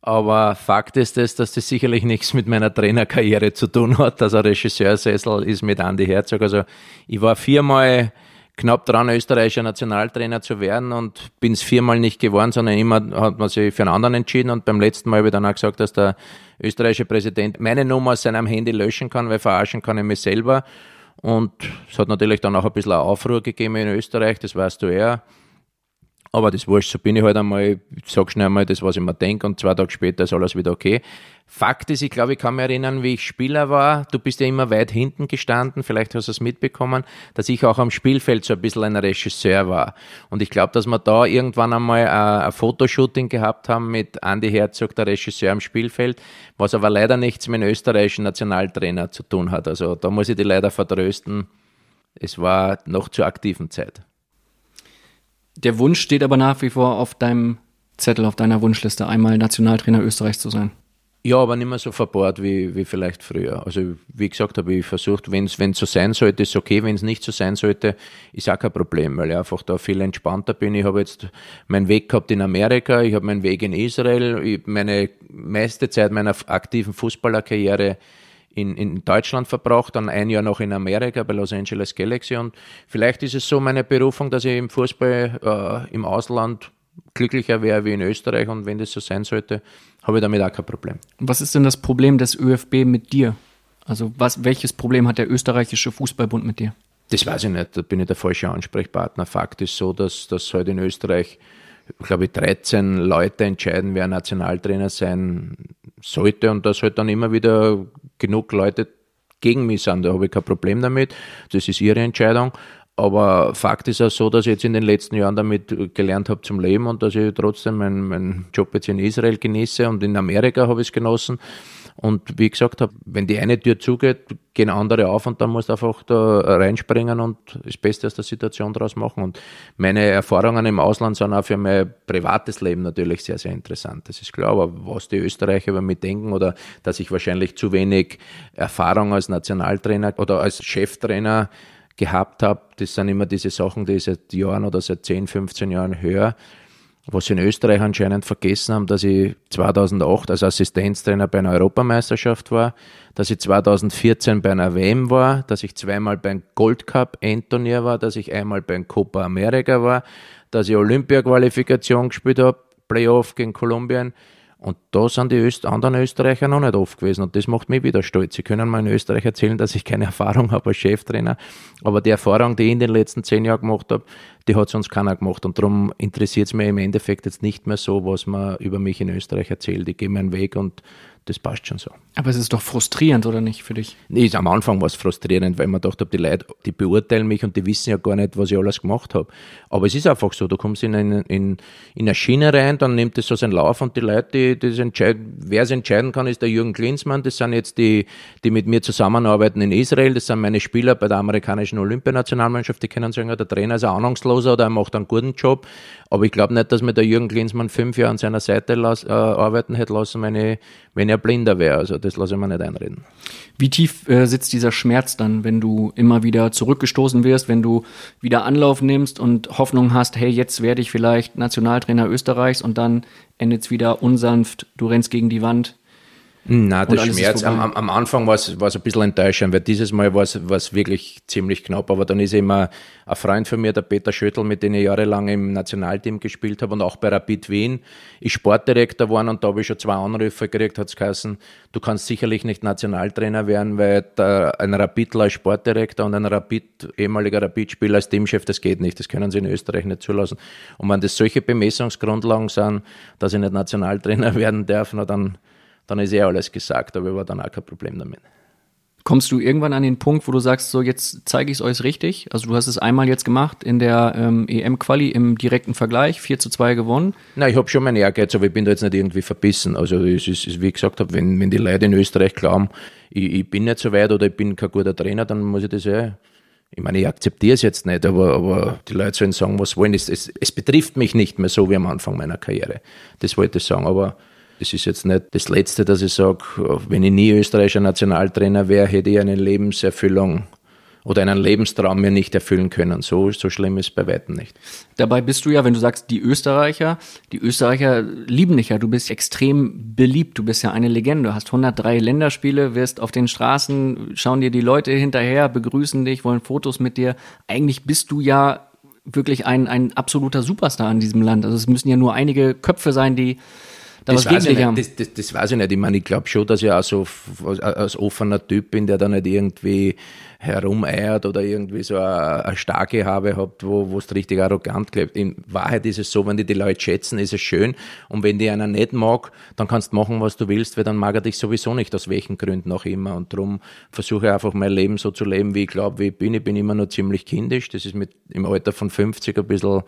Aber Fakt ist es, dass das sicherlich nichts mit meiner Trainerkarriere zu tun hat. Also Regisseursessel ist mit Andy Herzog. Also ich war viermal knapp dran, österreichischer Nationaltrainer zu werden und bin es viermal nicht geworden, sondern immer hat man sich für einen anderen entschieden und beim letzten Mal habe ich dann auch gesagt, dass der österreichische Präsident meine Nummer aus seinem Handy löschen kann, weil verarschen kann ich mich selber und es hat natürlich dann auch ein bisschen Aufruhr gegeben in Österreich, das weißt du eher. Aber das wurscht, so bin ich halt einmal, ich sag schnell einmal das, was ich mir denke und zwei Tage später ist alles wieder okay. Fakt ist, ich glaube, ich kann mich erinnern, wie ich Spieler war. Du bist ja immer weit hinten gestanden, vielleicht hast du es mitbekommen, dass ich auch am Spielfeld so ein bisschen ein Regisseur war. Und ich glaube, dass wir da irgendwann einmal ein, ein Fotoshooting gehabt haben mit Andy Herzog, der Regisseur am Spielfeld, was aber leider nichts mit dem österreichischen Nationaltrainer zu tun hat. Also da muss ich die leider vertrösten. Es war noch zur aktiven Zeit. Der Wunsch steht aber nach wie vor auf deinem Zettel, auf deiner Wunschliste, einmal Nationaltrainer Österreichs zu sein. Ja, aber nicht mehr so verbohrt wie, wie vielleicht früher. Also wie gesagt habe ich versucht, wenn es so sein sollte, ist okay, wenn es nicht so sein sollte, ist auch kein Problem, weil ich einfach da viel entspannter bin. Ich habe jetzt meinen Weg gehabt in Amerika, ich habe meinen Weg in Israel, meine meiste Zeit meiner aktiven Fußballerkarriere in, in Deutschland verbracht, dann ein Jahr noch in Amerika bei Los Angeles Galaxy und vielleicht ist es so meine Berufung, dass ich im Fußball äh, im Ausland glücklicher wäre wie in Österreich und wenn das so sein sollte, habe ich damit auch kein Problem. Was ist denn das Problem des ÖFB mit dir? Also was, welches Problem hat der österreichische Fußballbund mit dir? Das weiß ich nicht, da bin ich der falsche Ansprechpartner. Fakt ist so, dass, dass heute in Österreich, glaube ich, 13 Leute entscheiden, wer Nationaltrainer sein sollte und dass halt dann immer wieder genug Leute gegen mich sind. Da habe ich kein Problem damit. Das ist ihre Entscheidung. Aber Fakt ist auch so, dass ich jetzt in den letzten Jahren damit gelernt habe zum Leben und dass ich trotzdem meinen, meinen Job jetzt in Israel genieße und in Amerika habe ich es genossen. Und wie ich gesagt habe, wenn die eine Tür zugeht, gehen andere auf und dann musst du einfach da reinspringen und das Beste aus der Situation daraus machen. Und meine Erfahrungen im Ausland sind auch für mein privates Leben natürlich sehr, sehr interessant. Das ist klar, aber was die Österreicher über mich denken oder dass ich wahrscheinlich zu wenig Erfahrung als Nationaltrainer oder als Cheftrainer gehabt habe, das sind immer diese Sachen, die ich seit Jahren oder seit 10, 15 Jahren höre. Was sie in Österreich anscheinend vergessen haben, dass ich 2008 als Assistenztrainer bei einer Europameisterschaft war, dass ich 2014 bei einer WM war, dass ich zweimal beim Gold Cup Endturnier war, dass ich einmal beim Copa America war, dass ich Olympia-Qualifikation gespielt habe, Playoff gegen Kolumbien und da sind die Öst anderen Österreicher noch nicht oft gewesen und das macht mich wieder stolz. Sie können mal in Österreich erzählen, dass ich keine [LAUGHS] Erfahrung habe als Cheftrainer, aber die Erfahrung, die ich in den letzten zehn Jahren gemacht habe, die hat sonst keiner gemacht und darum interessiert es mich im Endeffekt jetzt nicht mehr so, was man über mich in Österreich erzählt. Ich gehe meinen Weg und das passt schon so. Aber es ist doch frustrierend, oder nicht, für dich? Nee, am Anfang war es frustrierend, weil man dachte, die Leute, die beurteilen mich und die wissen ja gar nicht, was ich alles gemacht habe. Aber es ist einfach so, du kommst in, eine, in, in eine Schiene rein, dann nimmt es so seinen Lauf und die Leute, die, die wer es entscheiden kann, ist der Jürgen Klinsmann. Das sind jetzt die, die mit mir zusammenarbeiten in Israel. Das sind meine Spieler bei der amerikanischen Olympianationalmannschaft. Die können sagen, der Trainer ist ein ahnungsloser oder er macht einen guten Job. Aber ich glaube nicht, dass mir der Jürgen Klinsmann fünf Jahre an seiner Seite las, äh, arbeiten hätte lassen, wenn ich, wenn er blinder wäre. Also das lasse ich mir nicht einreden. Wie tief äh, sitzt dieser Schmerz dann, wenn du immer wieder zurückgestoßen wirst, wenn du wieder Anlauf nimmst und Hoffnung hast, hey, jetzt werde ich vielleicht Nationaltrainer Österreichs und dann endet es wieder unsanft, du rennst gegen die Wand, na, der Schmerz am, am, Anfang war es ein bisschen enttäuschend, weil dieses Mal war es wirklich ziemlich knapp, aber dann ist immer ein Freund von mir, der Peter Schöttl, mit dem ich jahrelang im Nationalteam gespielt habe und auch bei Rapid Wien, ist Sportdirektor geworden und da habe ich schon zwei Anrufe gekriegt, hat es geheißen, du kannst sicherlich nicht Nationaltrainer werden, weil ein Rapidler als Sportdirektor und ein Rapid, ehemaliger Rapid-Spieler als Teamchef, das geht nicht, das können sie in Österreich nicht zulassen. Und wenn das solche Bemessungsgrundlagen sind, dass ich nicht Nationaltrainer [LAUGHS] werden darf, na dann dann ist eh alles gesagt, aber war dann auch kein Problem damit. Kommst du irgendwann an den Punkt, wo du sagst, so jetzt zeige ich es euch richtig? Also du hast es einmal jetzt gemacht in der ähm, EM-Quali im direkten Vergleich, 4 zu 2 gewonnen. Na, ich habe schon meinen Ehrgeiz, aber ich bin da jetzt nicht irgendwie verbissen. Also es ist, wie ich gesagt habe, wenn, wenn die Leute in Österreich glauben, ich, ich bin nicht so weit oder ich bin kein guter Trainer, dann muss ich das eh ich meine, ich akzeptiere es jetzt nicht, aber, aber die Leute sollen sagen, was wollen. Es, es, es betrifft mich nicht mehr so wie am Anfang meiner Karriere. Das wollte ich sagen. Aber es ist jetzt nicht das Letzte, dass ich sage, wenn ich nie österreichischer Nationaltrainer wäre, hätte ich eine Lebenserfüllung oder einen Lebenstraum mir nicht erfüllen können. So, so schlimm ist es bei weitem nicht. Dabei bist du ja, wenn du sagst, die Österreicher, die Österreicher lieben dich ja. Du bist extrem beliebt. Du bist ja eine Legende. Du hast 103 Länderspiele, wirst auf den Straßen, schauen dir die Leute hinterher, begrüßen dich, wollen Fotos mit dir. Eigentlich bist du ja wirklich ein, ein absoluter Superstar in diesem Land. Also es müssen ja nur einige Köpfe sein, die das, weiß ich nicht, das, das, das weiß ich nicht. Ich meine, ich glaube schon, dass ich auch so als offener Typ bin, der da nicht irgendwie herumeiert oder irgendwie so eine, eine starke Habe habt, wo wo es richtig arrogant klebt. In Wahrheit ist es so, wenn die die Leute schätzen, ist es schön. Und wenn die einer nicht mag, dann kannst du machen, was du willst, weil dann mag er dich sowieso nicht, aus welchen Gründen auch immer. Und darum versuche ich einfach mein Leben so zu leben, wie ich glaube, wie ich bin. Ich bin immer noch ziemlich kindisch. Das ist mit im Alter von 50 ein bisschen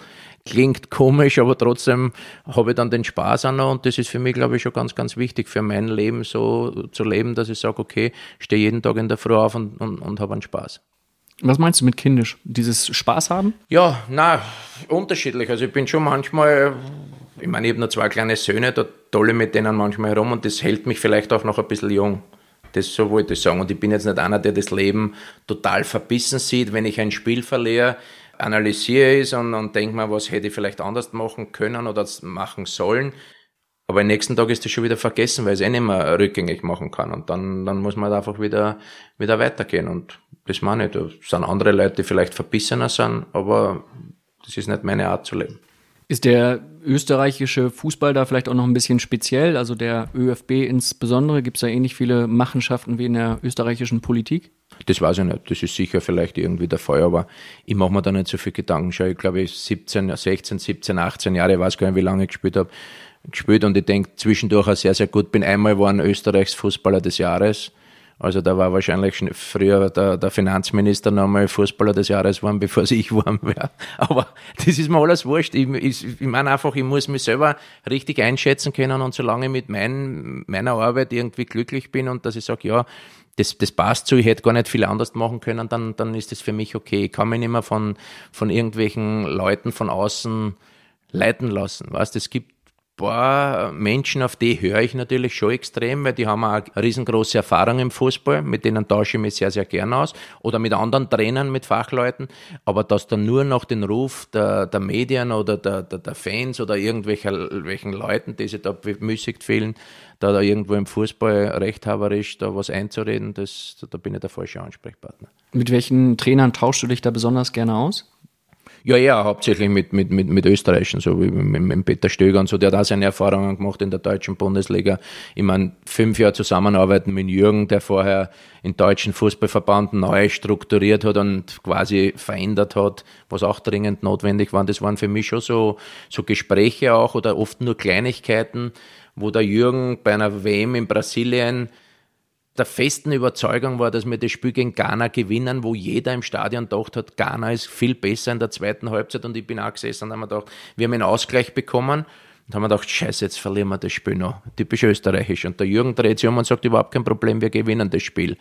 klingt komisch, aber trotzdem habe ich dann den Spaß an und das ist für mich, glaube ich, schon ganz, ganz wichtig für mein Leben so zu leben, dass ich sage, okay, stehe jeden Tag in der Früh auf und, und, und habe einen Spaß. Was meinst du mit kindisch? Dieses Spaß haben? Ja, na, unterschiedlich. Also ich bin schon manchmal, ich meine, ich habe noch zwei kleine Söhne, da tolle mit denen manchmal herum und das hält mich vielleicht auch noch ein bisschen jung. Das so wollte ich sagen. Und ich bin jetzt nicht einer, der das Leben total verbissen sieht, wenn ich ein Spiel verliere analysiere es und, und denke mir, was hätte ich vielleicht anders machen können oder machen sollen. Aber am nächsten Tag ist das schon wieder vergessen, weil ich es eh nicht mehr rückgängig machen kann. Und dann, dann muss man halt einfach wieder, wieder weitergehen. Und das meine ich. Da sind andere Leute, die vielleicht verbissener sind, aber das ist nicht meine Art zu leben. Ist der österreichische Fußball da vielleicht auch noch ein bisschen speziell? Also der ÖFB insbesondere? Gibt es da ähnlich viele Machenschaften wie in der österreichischen Politik? Das weiß ich nicht. Das ist sicher vielleicht irgendwie der Fall, aber ich mache mir da nicht so viel Gedanken. Schau, ich glaube, ich 17, 16, 17, 18 Jahre, ich weiß gar nicht, wie lange ich gespielt habe, gespielt und ich denke zwischendurch auch sehr, sehr gut. Bin einmal geworden Österreichs Fußballer des Jahres. Also da war wahrscheinlich früher der, der Finanzminister noch mal Fußballer des Jahres geworden, bevor ich geworden wäre. Aber das ist mir alles wurscht. Ich, ich, ich meine einfach, ich muss mich selber richtig einschätzen können und solange ich mit mein, meiner Arbeit irgendwie glücklich bin und dass ich sage, ja, das, das passt so, ich hätte gar nicht viel anders machen können, dann, dann ist das für mich okay. Ich kann mich nicht mehr von, von irgendwelchen Leuten von außen leiten lassen. Weißt, es gibt paar Menschen, auf die höre ich natürlich schon extrem, weil die haben auch riesengroße Erfahrung im Fußball, mit denen tausche ich mich sehr, sehr gern aus. Oder mit anderen Trainern, mit Fachleuten. Aber dass dann nur noch den Ruf der, der Medien oder der, der, der Fans oder irgendwelchen Leuten, die sich da bemüßigt fühlen, da, da irgendwo im Fußball rechthaberisch da was einzureden, das, da bin ich der falsche Ansprechpartner. Mit welchen Trainern tauschst du dich da besonders gerne aus? Ja, ja, hauptsächlich mit, mit, mit, mit Österreichern, so wie mit, mit Peter Stöger und so. Der hat auch seine Erfahrungen gemacht in der deutschen Bundesliga. Ich meine, fünf Jahre zusammenarbeiten mit Jürgen, der vorher den deutschen Fußballverband neu strukturiert hat und quasi verändert hat, was auch dringend notwendig war. Das waren für mich schon so, so Gespräche auch oder oft nur Kleinigkeiten, wo der Jürgen bei einer WM in Brasilien der festen Überzeugung war, dass wir das Spiel gegen Ghana gewinnen, wo jeder im Stadion gedacht hat, Ghana ist viel besser in der zweiten Halbzeit und ich bin auch gesessen und haben gedacht, wir haben einen Ausgleich bekommen und haben wir gedacht, scheiße, jetzt verlieren wir das Spiel noch. Typisch österreichisch. Und der Jürgen dreht sich um und sagt, überhaupt kein Problem, wir gewinnen das Spiel.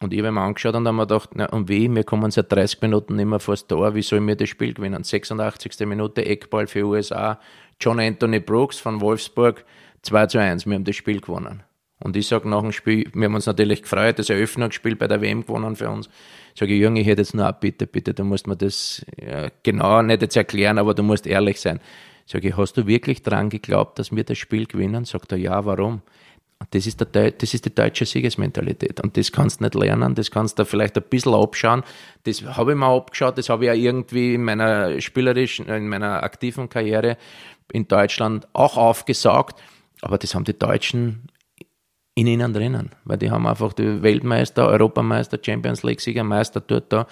Und ich habe mir angeschaut und haben mir gedacht, na und wie, wir kommen seit 30 Minuten mehr vor das Tor, wie sollen wir das Spiel gewinnen? 86. Minute, Eckball für USA, John Anthony Brooks von Wolfsburg, 2 zu 1, wir haben das Spiel gewonnen. Und ich sage nach dem Spiel, wir haben uns natürlich gefreut, das Eröffnungsspiel bei der WM gewonnen für uns. Sage ich, Junge, ich hätte jetzt nur bitte, bitte, du musst mir das ja, genau nicht jetzt erklären, aber du musst ehrlich sein. Sage ich, hast du wirklich dran geglaubt, dass wir das Spiel gewinnen? Sagt er, ja, warum? Das ist, der, das ist die deutsche Siegesmentalität. Und das kannst du nicht lernen, das kannst du vielleicht ein bisschen abschauen. Das habe ich mir abgeschaut, das habe ich ja irgendwie in meiner spielerischen, in meiner aktiven Karriere in Deutschland auch aufgesaugt. Aber das haben die Deutschen in ihnen drinnen, weil die haben einfach die Weltmeister, Europameister, Champions League-Sieger, Meister dort da.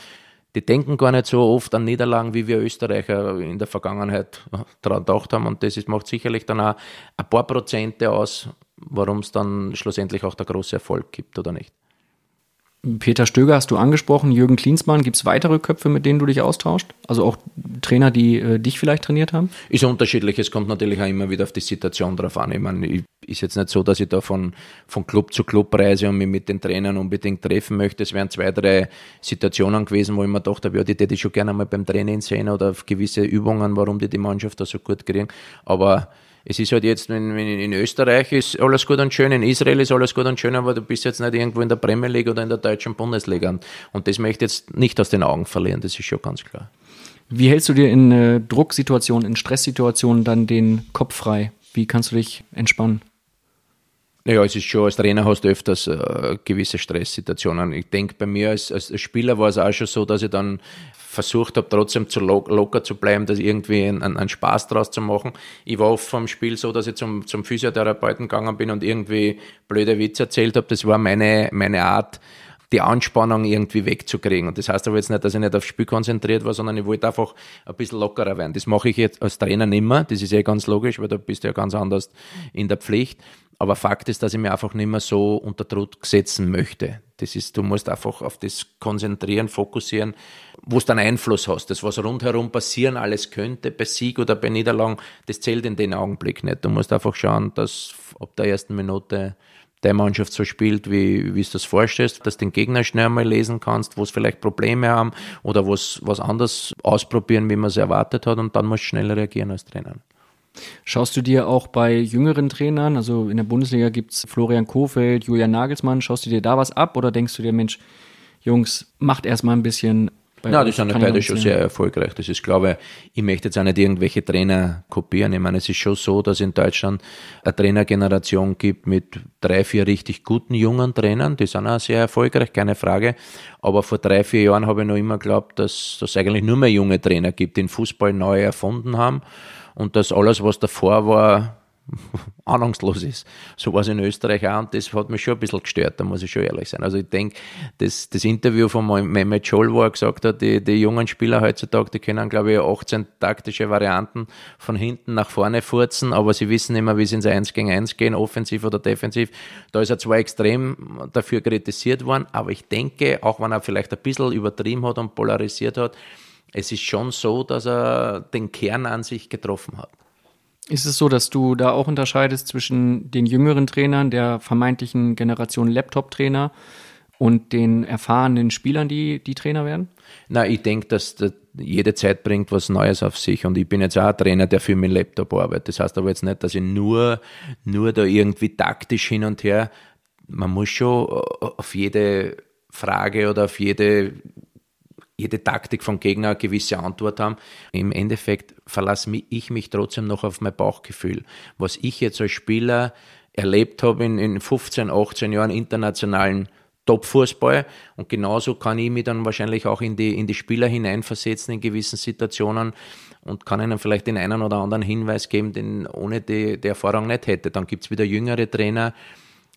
Die denken gar nicht so oft an Niederlagen, wie wir Österreicher in der Vergangenheit daran gedacht haben. Und das ist, macht sicherlich dann auch ein paar Prozente aus, warum es dann schlussendlich auch der große Erfolg gibt oder nicht. Peter Stöger hast du angesprochen, Jürgen Klinsmann. Gibt es weitere Köpfe, mit denen du dich austauscht? Also auch Trainer, die äh, dich vielleicht trainiert haben? Ist unterschiedlich. Es kommt natürlich auch immer wieder auf die Situation drauf an. Ich meine, ich, ist jetzt nicht so, dass ich da von, von Club zu Club reise und mich mit den Trainern unbedingt treffen möchte. Es wären zwei, drei Situationen gewesen, wo ich mir gedacht habe, ja, die hätte ich schon gerne mal beim Training sehen oder auf gewisse Übungen, warum die die Mannschaft da so gut kriegen. Aber es ist halt jetzt, in, in, Österreich ist alles gut und schön, in Israel ist alles gut und schön, aber du bist jetzt nicht irgendwo in der Premier League oder in der deutschen Bundesliga. Und das möchte ich jetzt nicht aus den Augen verlieren, das ist schon ganz klar. Wie hältst du dir in äh, Drucksituationen, in Stresssituationen dann den Kopf frei? Wie kannst du dich entspannen? Naja, es ist schon, als Trainer hast du öfters äh, gewisse Stresssituationen. Ich denke, bei mir als, als Spieler war es auch schon so, dass ich dann versucht habe, trotzdem zu lo locker zu bleiben, dass irgendwie einen, einen Spaß draus zu machen. Ich war oft vom Spiel so, dass ich zum, zum Physiotherapeuten gegangen bin und irgendwie blöde Witze erzählt habe. Das war meine, meine Art, die Anspannung irgendwie wegzukriegen. Und das heißt aber jetzt nicht, dass ich nicht aufs Spiel konzentriert war, sondern ich wollte einfach ein bisschen lockerer werden. Das mache ich jetzt als Trainer nicht mehr. Das ist eh ganz logisch, weil da bist du ja ganz anders in der Pflicht. Aber Fakt ist, dass ich mich einfach nicht mehr so unter Druck setzen möchte. Das ist, du musst einfach auf das konzentrieren, fokussieren, wo es dann Einfluss hast. Das, was rundherum passieren alles könnte, bei Sieg oder bei Niederlagen, das zählt in dem Augenblick nicht. Du musst einfach schauen, dass ab der ersten Minute der Mannschaft so spielt, wie, wie du das vorstellst, dass du den Gegner schnell mal lesen kannst, wo es vielleicht Probleme haben oder was, was anders ausprobieren, wie man es erwartet hat und dann musst du schnell reagieren als Trainer. Schaust du dir auch bei jüngeren Trainern, also in der Bundesliga gibt es Florian Kofeld, Julian Nagelsmann, schaust du dir da was ab oder denkst du dir, Mensch, Jungs, macht erstmal ein bisschen ja, die sind ja beide schon sehr erfolgreich. Das ist, glaube ich, ich möchte jetzt auch nicht irgendwelche Trainer kopieren. Ich meine, es ist schon so, dass in Deutschland eine Trainergeneration gibt mit drei, vier richtig guten jungen Trainern. Die sind auch sehr erfolgreich, keine Frage. Aber vor drei, vier Jahren habe ich noch immer geglaubt, dass es eigentlich nur mehr junge Trainer gibt, die den Fußball neu erfunden haben und dass alles, was davor war, [LAUGHS] ahnungslos ist. So war es in Österreich auch und das hat mich schon ein bisschen gestört, da muss ich schon ehrlich sein. Also ich denke, das, das Interview von Mehmet Scholl, wo er gesagt hat, die, die jungen Spieler heutzutage, die können glaube ich 18 taktische Varianten von hinten nach vorne furzen, aber sie wissen immer, wie sie ins 1 gegen 1 gehen, offensiv oder defensiv. Da ist er zwar extrem dafür kritisiert worden, aber ich denke, auch wenn er vielleicht ein bisschen übertrieben hat und polarisiert hat, es ist schon so, dass er den Kern an sich getroffen hat. Ist es so, dass du da auch unterscheidest zwischen den jüngeren Trainern, der vermeintlichen Generation Laptop-Trainer und den erfahrenen Spielern, die, die Trainer werden? Na, ich denke, dass jede Zeit bringt was Neues auf sich und ich bin jetzt auch ein Trainer, der viel mit Laptop arbeitet. Das heißt aber jetzt nicht, dass ich nur, nur da irgendwie taktisch hin und her, man muss schon auf jede Frage oder auf jede jede Taktik vom Gegner eine gewisse Antwort haben. Im Endeffekt verlasse ich mich trotzdem noch auf mein Bauchgefühl. Was ich jetzt als Spieler erlebt habe in, in 15, 18 Jahren internationalen Top-Fußball und genauso kann ich mich dann wahrscheinlich auch in die, in die Spieler hineinversetzen in gewissen Situationen und kann ihnen vielleicht den einen oder anderen Hinweis geben, den ohne die, die Erfahrung nicht hätte. Dann gibt es wieder jüngere Trainer,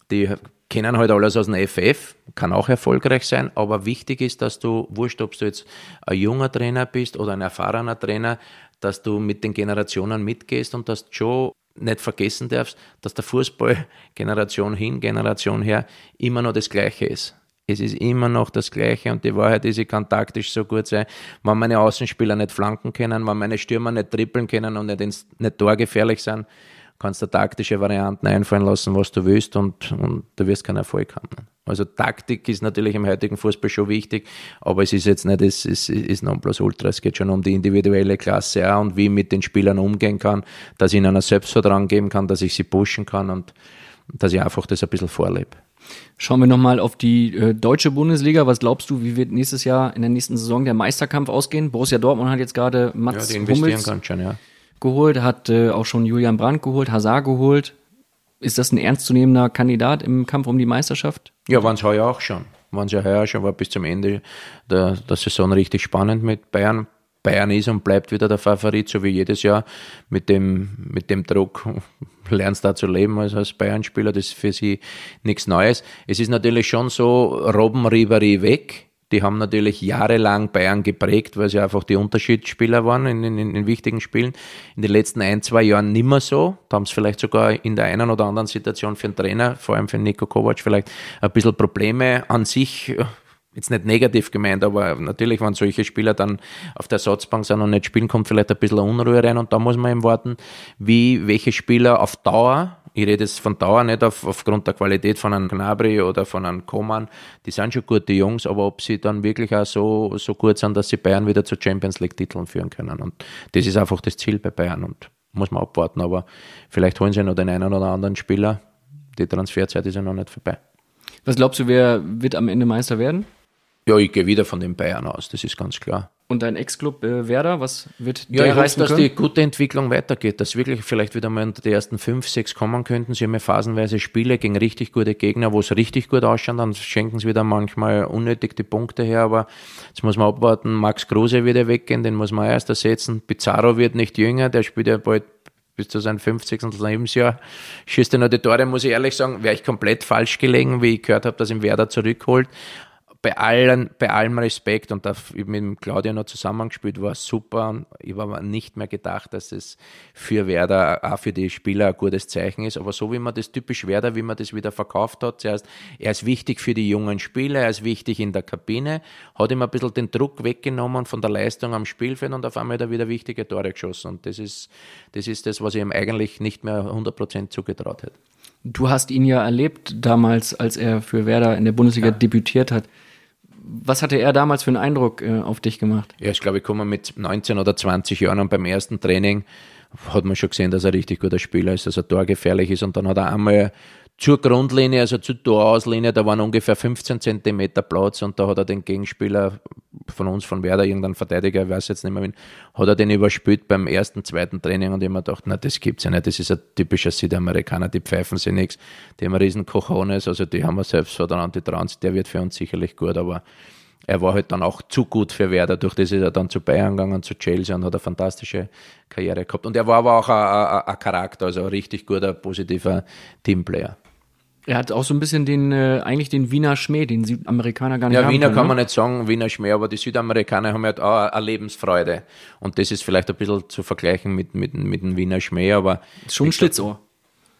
die kennen halt alles aus dem FF, kann auch erfolgreich sein, aber wichtig ist, dass du, wurscht, ob du jetzt ein junger Trainer bist oder ein erfahrener Trainer, dass du mit den Generationen mitgehst und dass du schon nicht vergessen darfst, dass der Fußball [LAUGHS] Generation hin, Generation her immer noch das Gleiche ist. Es ist immer noch das Gleiche und die Wahrheit ist, ich kann taktisch so gut sein, wenn meine Außenspieler nicht flanken können, wenn meine Stürmer nicht trippeln können und nicht, ins, nicht torgefährlich sind, kannst du taktische Varianten einfallen lassen, was du willst und, und du wirst keinen Erfolg haben. Also Taktik ist natürlich im heutigen Fußball schon wichtig, aber es ist jetzt nicht, es ist, ist Nonplusultra, es geht schon um die individuelle Klasse auch und wie ich mit den Spielern umgehen kann, dass ich ihnen ein Selbstvertrauen geben kann, dass ich sie pushen kann und dass ich einfach das ein bisschen vorlebe. Schauen wir nochmal auf die äh, deutsche Bundesliga. Was glaubst du, wie wird nächstes Jahr in der nächsten Saison der Meisterkampf ausgehen? Borussia Dortmund hat jetzt gerade Mats ja, die investieren Hummels ganz schön, ja geholt, hat äh, auch schon Julian Brandt geholt, Hazard geholt. Ist das ein ernstzunehmender Kandidat im Kampf um die Meisterschaft? Ja, waren es heuer auch schon. Waren es ja heuer schon, war bis zum Ende der, der Saison richtig spannend mit Bayern. Bayern ist und bleibt wieder der Favorit, so wie jedes Jahr. Mit dem, mit dem Druck [LAUGHS] lernst du da zu leben als, als Bayern-Spieler. Das ist für sie nichts Neues. Es ist natürlich schon so, Robben Ribery weg die haben natürlich jahrelang Bayern geprägt, weil sie einfach die Unterschiedsspieler waren in, in, in wichtigen Spielen. In den letzten ein, zwei Jahren nimmer so. Da haben sie vielleicht sogar in der einen oder anderen Situation für den Trainer, vor allem für Nico Kovac, vielleicht ein bisschen Probleme an sich. Jetzt nicht negativ gemeint, aber natürlich, wenn solche Spieler dann auf der Ersatzbank sind und nicht spielen, kommt vielleicht ein bisschen Unruhe rein und da muss man eben warten, wie welche Spieler auf Dauer ich rede jetzt von Dauer nicht auf, aufgrund der Qualität von einem Gnabry oder von einem Koman. Die sind schon gute Jungs, aber ob sie dann wirklich auch so, so gut sind, dass sie Bayern wieder zu Champions League Titeln führen können. Und das ist einfach das Ziel bei Bayern und muss man abwarten. Aber vielleicht holen sie noch den einen oder anderen Spieler. Die Transferzeit ist ja noch nicht vorbei. Was glaubst du, wer wird am Ende Meister werden? Ja, ich gehe wieder von den Bayern aus, das ist ganz klar. Und dein Ex-Club äh, Werder, was wird der Ja, ich hoffe, dass die gute Entwicklung weitergeht, dass wirklich vielleicht wieder mal unter die ersten fünf, sechs kommen könnten. Sie haben ja phasenweise Spiele gegen richtig gute Gegner, wo es richtig gut ausschaut, dann schenken sie wieder manchmal unnötig die Punkte her, aber jetzt muss man abwarten, Max Kruse wird ja weggehen, den muss man erst ersetzen. Pizarro wird nicht jünger, der spielt ja bald bis zu seinem 50. Lebensjahr. Schießt er noch die Tore, muss ich ehrlich sagen, wäre ich komplett falsch gelegen, wie ich gehört habe, dass ihm Werder zurückholt. Bei, allen, bei allem Respekt und da mit dem Claudio noch zusammengespielt, war super. Ich habe nicht mehr gedacht, dass es für Werder, auch für die Spieler, ein gutes Zeichen ist. Aber so wie man das typisch Werder, wie man das wieder verkauft hat, zuerst, er ist wichtig für die jungen Spieler, er ist wichtig in der Kabine, hat ihm ein bisschen den Druck weggenommen von der Leistung am Spielfeld und auf einmal hat er wieder wichtige Tore geschossen. Und das ist das, ist das was ich ihm eigentlich nicht mehr 100% zugetraut hätte. Du hast ihn ja erlebt damals, als er für Werder in der Bundesliga ja. debütiert hat. Was hatte er damals für einen Eindruck äh, auf dich gemacht? Ja, ich glaube, ich komme mit 19 oder 20 Jahren und beim ersten Training hat man schon gesehen, dass er richtig guter Spieler ist, dass er torgefährlich ist. Und dann hat er einmal zur Grundlinie, also zur Torauslinie, da waren ungefähr 15 Zentimeter Platz und da hat er den Gegenspieler von uns, von Werder, irgendein Verteidiger, ich weiß jetzt nicht mehr, wen, hat er den überspielt beim ersten, zweiten Training und ich mir gedacht, na, das gibt's ja nicht, das ist ein typischer Südamerikaner, die pfeifen sich nichts, die haben riesen Cojones, also die haben wir selbst verdammt, die Trans, der wird für uns sicherlich gut, aber er war halt dann auch zu gut für Werder, durch das ist er dann zu Bayern gegangen, zu Chelsea und hat eine fantastische Karriere gehabt. Und er war aber auch ein, ein, ein Charakter, also ein richtig guter, positiver Teamplayer. Er hat auch so ein bisschen den, äh, eigentlich den Wiener Schmäh, den Südamerikaner gar nicht ja, haben Wiener können, kann ne? man nicht sagen, Wiener Schmäh, aber die Südamerikaner haben halt auch eine Lebensfreude. Und das ist vielleicht ein bisschen zu vergleichen mit, mit, mit dem Wiener Schmäh, aber. Schon Schlitzohr.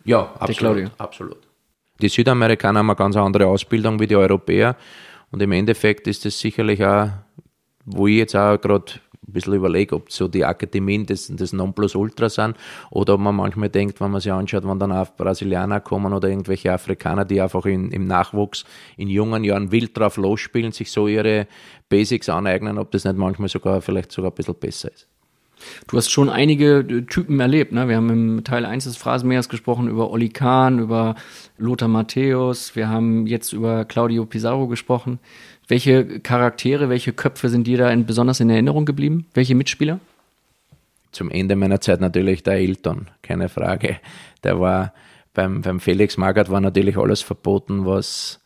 Ja, absolut. absolut. Die Südamerikaner haben eine ganz andere Ausbildung wie die Europäer. Und im Endeffekt ist das sicherlich auch, wo ich jetzt auch gerade ein bisschen überlege, ob so die Akademien das, das Nonplusultra sind oder ob man manchmal denkt, wenn man sich anschaut, wenn dann auch Brasilianer kommen oder irgendwelche Afrikaner, die einfach in, im Nachwuchs in jungen Jahren wild drauf losspielen, sich so ihre Basics aneignen, ob das nicht manchmal sogar vielleicht sogar ein bisschen besser ist. Du hast schon einige äh, Typen erlebt. Ne? Wir haben im Teil 1 des Phrasenmeers gesprochen über Oli Kahn, über Lothar Matthäus. Wir haben jetzt über Claudio Pizarro gesprochen. Welche Charaktere, welche Köpfe sind dir da in, besonders in Erinnerung geblieben? Welche Mitspieler? Zum Ende meiner Zeit natürlich der Elton, keine Frage. Der war beim, beim Felix Magath war natürlich alles verboten, was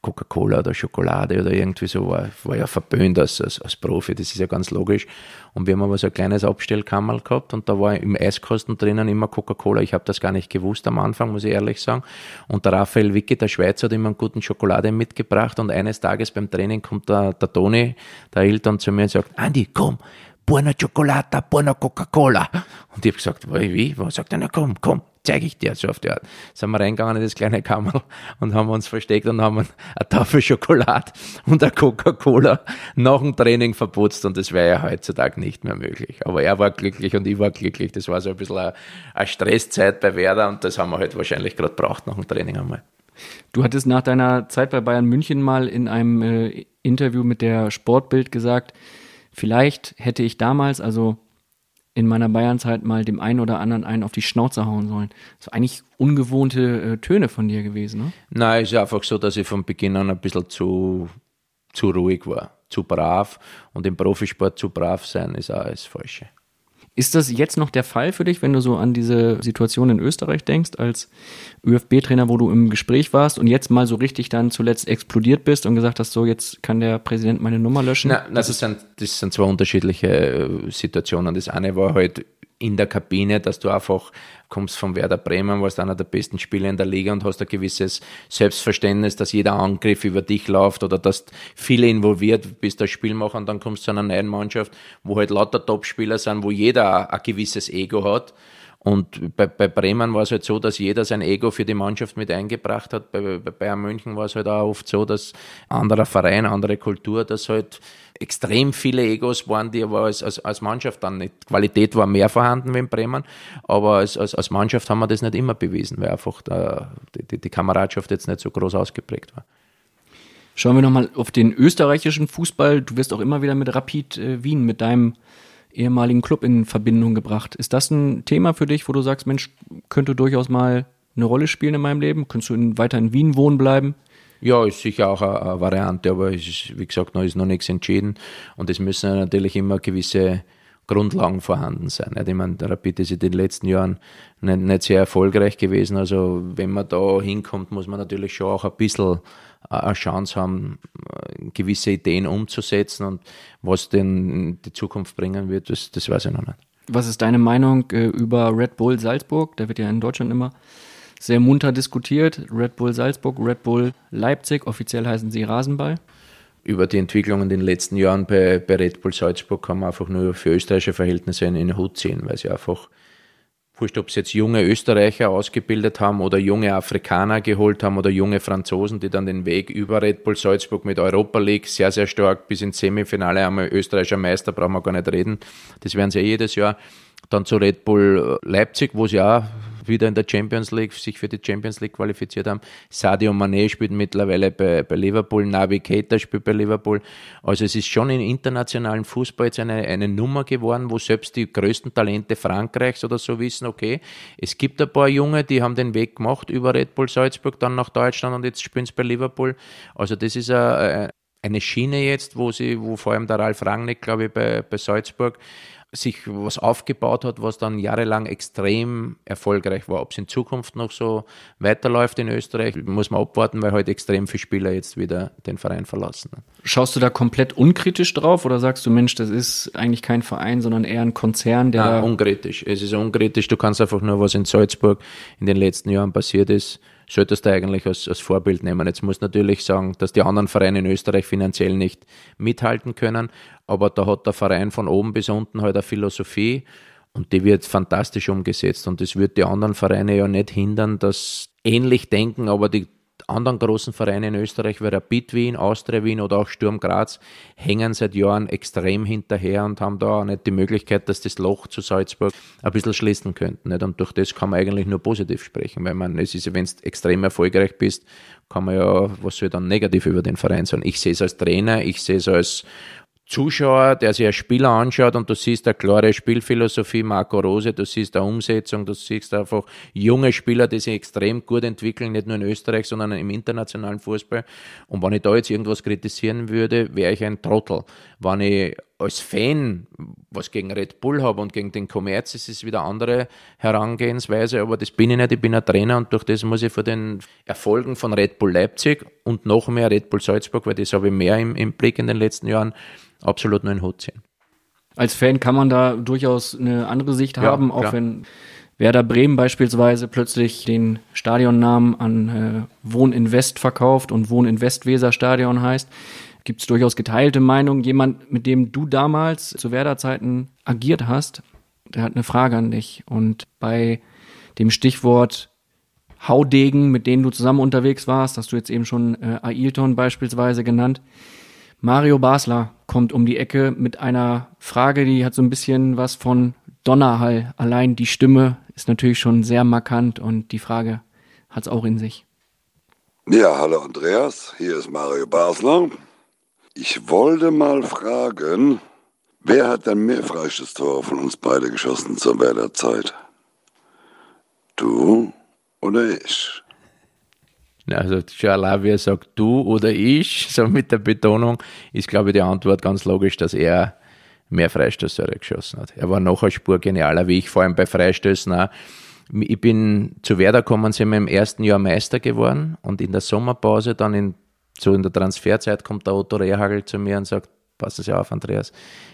Coca-Cola oder Schokolade oder irgendwie so war, war ja verböhnt als, als, als Profi, das ist ja ganz logisch. Und wir haben aber so ein kleines Abstellkammerl gehabt und da war im Eiskosten drinnen immer Coca-Cola. Ich habe das gar nicht gewusst am Anfang, muss ich ehrlich sagen. Und der Raphael Wicke, der Schweizer, hat immer einen guten Schokolade mitgebracht und eines Tages beim Training kommt der, der Toni, der Eltern zu mir und sagt, Andi, komm, buona Chocolata, buona Coca-Cola. Und ich habe gesagt, wie? Was sagt er? Na komm, komm, zeige ich dir so auf die Art. Sind wir reingegangen in das kleine Kammer und haben uns versteckt und haben eine Tafel Schokolade und eine Coca-Cola nach dem Training verputzt und das wäre ja heutzutage nicht mehr möglich. Aber er war glücklich und ich war glücklich. Das war so ein bisschen eine, eine Stresszeit bei Werder und das haben wir halt wahrscheinlich gerade braucht nach dem Training einmal. Du hattest nach deiner Zeit bei Bayern München mal in einem äh, Interview mit der Sportbild gesagt, vielleicht hätte ich damals, also in meiner Bayernzeit mal dem einen oder anderen einen auf die Schnauze hauen sollen. Das sind eigentlich ungewohnte äh, Töne von dir gewesen, ne? Nein, ist einfach so, dass ich von Beginn an ein bisschen zu, zu ruhig war, zu brav. Und im Profisport zu brav sein ist auch das Falsche. Ist das jetzt noch der Fall für dich, wenn du so an diese Situation in Österreich denkst, als ÖFB-Trainer, wo du im Gespräch warst und jetzt mal so richtig dann zuletzt explodiert bist und gesagt hast, so jetzt kann der Präsident meine Nummer löschen? Na, na, das, sind, das sind zwei unterschiedliche äh, Situationen. Das eine war halt in der Kabine, dass du einfach kommst von Werder Bremen, warst einer der besten Spieler in der Liga und hast ein gewisses Selbstverständnis, dass jeder Angriff über dich läuft oder dass viele involviert bist als Spielmacher und dann kommst du zu einer neuen Mannschaft, wo halt lauter Topspieler sind, wo jeder ein gewisses Ego hat. Und bei, bei Bremen war es halt so, dass jeder sein Ego für die Mannschaft mit eingebracht hat. Bei, bei Bayern München war es halt auch oft so, dass anderer Verein, andere Kultur, dass halt extrem viele Egos waren, die aber als, als, als Mannschaft dann nicht. Qualität war mehr vorhanden wie in Bremen, aber als, als, als Mannschaft haben wir das nicht immer bewiesen, weil einfach der, die, die Kameradschaft jetzt nicht so groß ausgeprägt war. Schauen wir nochmal auf den österreichischen Fußball. Du wirst auch immer wieder mit Rapid äh, Wien, mit deinem ehemaligen Club in Verbindung gebracht. Ist das ein Thema für dich, wo du sagst, Mensch, könnte durchaus mal eine Rolle spielen in meinem Leben? Könntest du in, weiter in Wien wohnen bleiben? Ja, ist sicher auch eine, eine Variante, aber es ist, wie gesagt, noch ist noch nichts entschieden. Und es müssen natürlich immer gewisse Grundlagen vorhanden sein. Ich meine, der Rapid ist in den letzten Jahren nicht, nicht sehr erfolgreich gewesen. Also wenn man da hinkommt, muss man natürlich schon auch ein bisschen eine Chance haben, gewisse Ideen umzusetzen und was denn die Zukunft bringen wird, das, das weiß ich noch nicht. Was ist deine Meinung äh, über Red Bull Salzburg? Der wird ja in Deutschland immer sehr munter diskutiert. Red Bull Salzburg, Red Bull Leipzig, offiziell heißen sie Rasenball. über die Entwicklung in den letzten Jahren bei, bei Red Bull Salzburg kann man einfach nur für österreichische Verhältnisse in den Hut ziehen, weil sie einfach, wurscht, ob sie jetzt junge Österreicher ausgebildet haben oder junge Afrikaner geholt haben oder junge Franzosen, die dann den Weg über Red Bull Salzburg mit Europa League sehr, sehr stark bis ins Semifinale einmal österreichischer Meister, brauchen wir gar nicht reden. Das werden sie ja jedes Jahr. Dann zu Red Bull Leipzig, wo sie auch wieder in der Champions League, sich für die Champions League qualifiziert haben. Sadio Mané spielt mittlerweile bei, bei Liverpool, Navi Keita spielt bei Liverpool. Also es ist schon im internationalen Fußball jetzt eine, eine Nummer geworden, wo selbst die größten Talente Frankreichs oder so wissen, okay, es gibt ein paar Junge, die haben den Weg gemacht über Red Bull Salzburg, dann nach Deutschland und jetzt spielen sie bei Liverpool. Also das ist eine, eine Schiene jetzt, wo sie, wo vor allem der Ralf Rangnick, glaube ich, bei, bei Salzburg sich was aufgebaut hat, was dann jahrelang extrem erfolgreich war. Ob es in Zukunft noch so weiterläuft in Österreich, muss man abwarten, weil heute halt extrem viele Spieler jetzt wieder den Verein verlassen. Schaust du da komplett unkritisch drauf oder sagst du, Mensch, das ist eigentlich kein Verein, sondern eher ein Konzern, der. Nein, unkritisch. Es ist unkritisch. Du kannst einfach nur, was in Salzburg in den letzten Jahren passiert ist, solltest du eigentlich als, als Vorbild nehmen. Jetzt muss natürlich sagen, dass die anderen Vereine in Österreich finanziell nicht mithalten können, aber da hat der Verein von oben bis unten halt eine Philosophie und die wird fantastisch umgesetzt und das wird die anderen Vereine ja nicht hindern, dass ähnlich denken, aber die anderen großen Vereine in Österreich wie Rapid Wien, Austria Wien oder auch Sturm Graz hängen seit Jahren extrem hinterher und haben da auch nicht die Möglichkeit, dass das Loch zu Salzburg ein bisschen schließen könnten. Nicht? Und durch das kann man eigentlich nur positiv sprechen, weil man, es ist, wenn du extrem erfolgreich bist, kann man ja, was soll dann negativ über den Verein sagen? Ich sehe es als Trainer, ich sehe es als Zuschauer, der sich ein Spieler anschaut und du siehst eine klare Spielphilosophie, Marco Rose, du siehst eine Umsetzung, du siehst einfach junge Spieler, die sich extrem gut entwickeln, nicht nur in Österreich, sondern im internationalen Fußball. Und wenn ich da jetzt irgendwas kritisieren würde, wäre ich ein Trottel. Wenn ich als Fan was gegen Red Bull habe und gegen den Kommerz, ist es wieder eine andere Herangehensweise, aber das bin ich nicht, ich bin ein Trainer und durch das muss ich vor den Erfolgen von Red Bull Leipzig und noch mehr Red Bull Salzburg, weil das habe ich mehr im, im Blick in den letzten Jahren, absolut nur in Hut ziehen. Als Fan kann man da durchaus eine andere Sicht ja, haben, auch klar. wenn Werder Bremen beispielsweise plötzlich den Stadionnamen an äh, Wohn in West verkauft und Wohn in Westweser Stadion heißt, gibt es durchaus geteilte Meinungen. Jemand, mit dem du damals zu Werder-Zeiten agiert hast, der hat eine Frage an dich. Und bei dem Stichwort Haudegen, mit denen du zusammen unterwegs warst, hast du jetzt eben schon äh, Ailton beispielsweise genannt. Mario Basler kommt um die Ecke mit einer Frage, die hat so ein bisschen was von Donnerhall. Allein die Stimme ist natürlich schon sehr markant und die Frage hat es auch in sich. Ja, hallo Andreas, hier ist Mario Basler. Ich wollte mal fragen, wer hat denn mehr Freistoßtore von uns beide geschossen zur Werderzeit? Du oder ich? Also Schalavier sagt du oder ich, [LAUGHS] so mit der Betonung, ist glaube ich die Antwort ganz logisch, dass er mehr Freistöße geschossen hat. Er war noch eine Spur genialer wie ich, vor allem bei Freistößen auch. Ich bin zu Werder gekommen, sind wir im ersten Jahr Meister geworden und in der Sommerpause, dann in, so in der Transferzeit, kommt der Otto Rehagel zu mir und sagt, passen Sie auf, Andreas,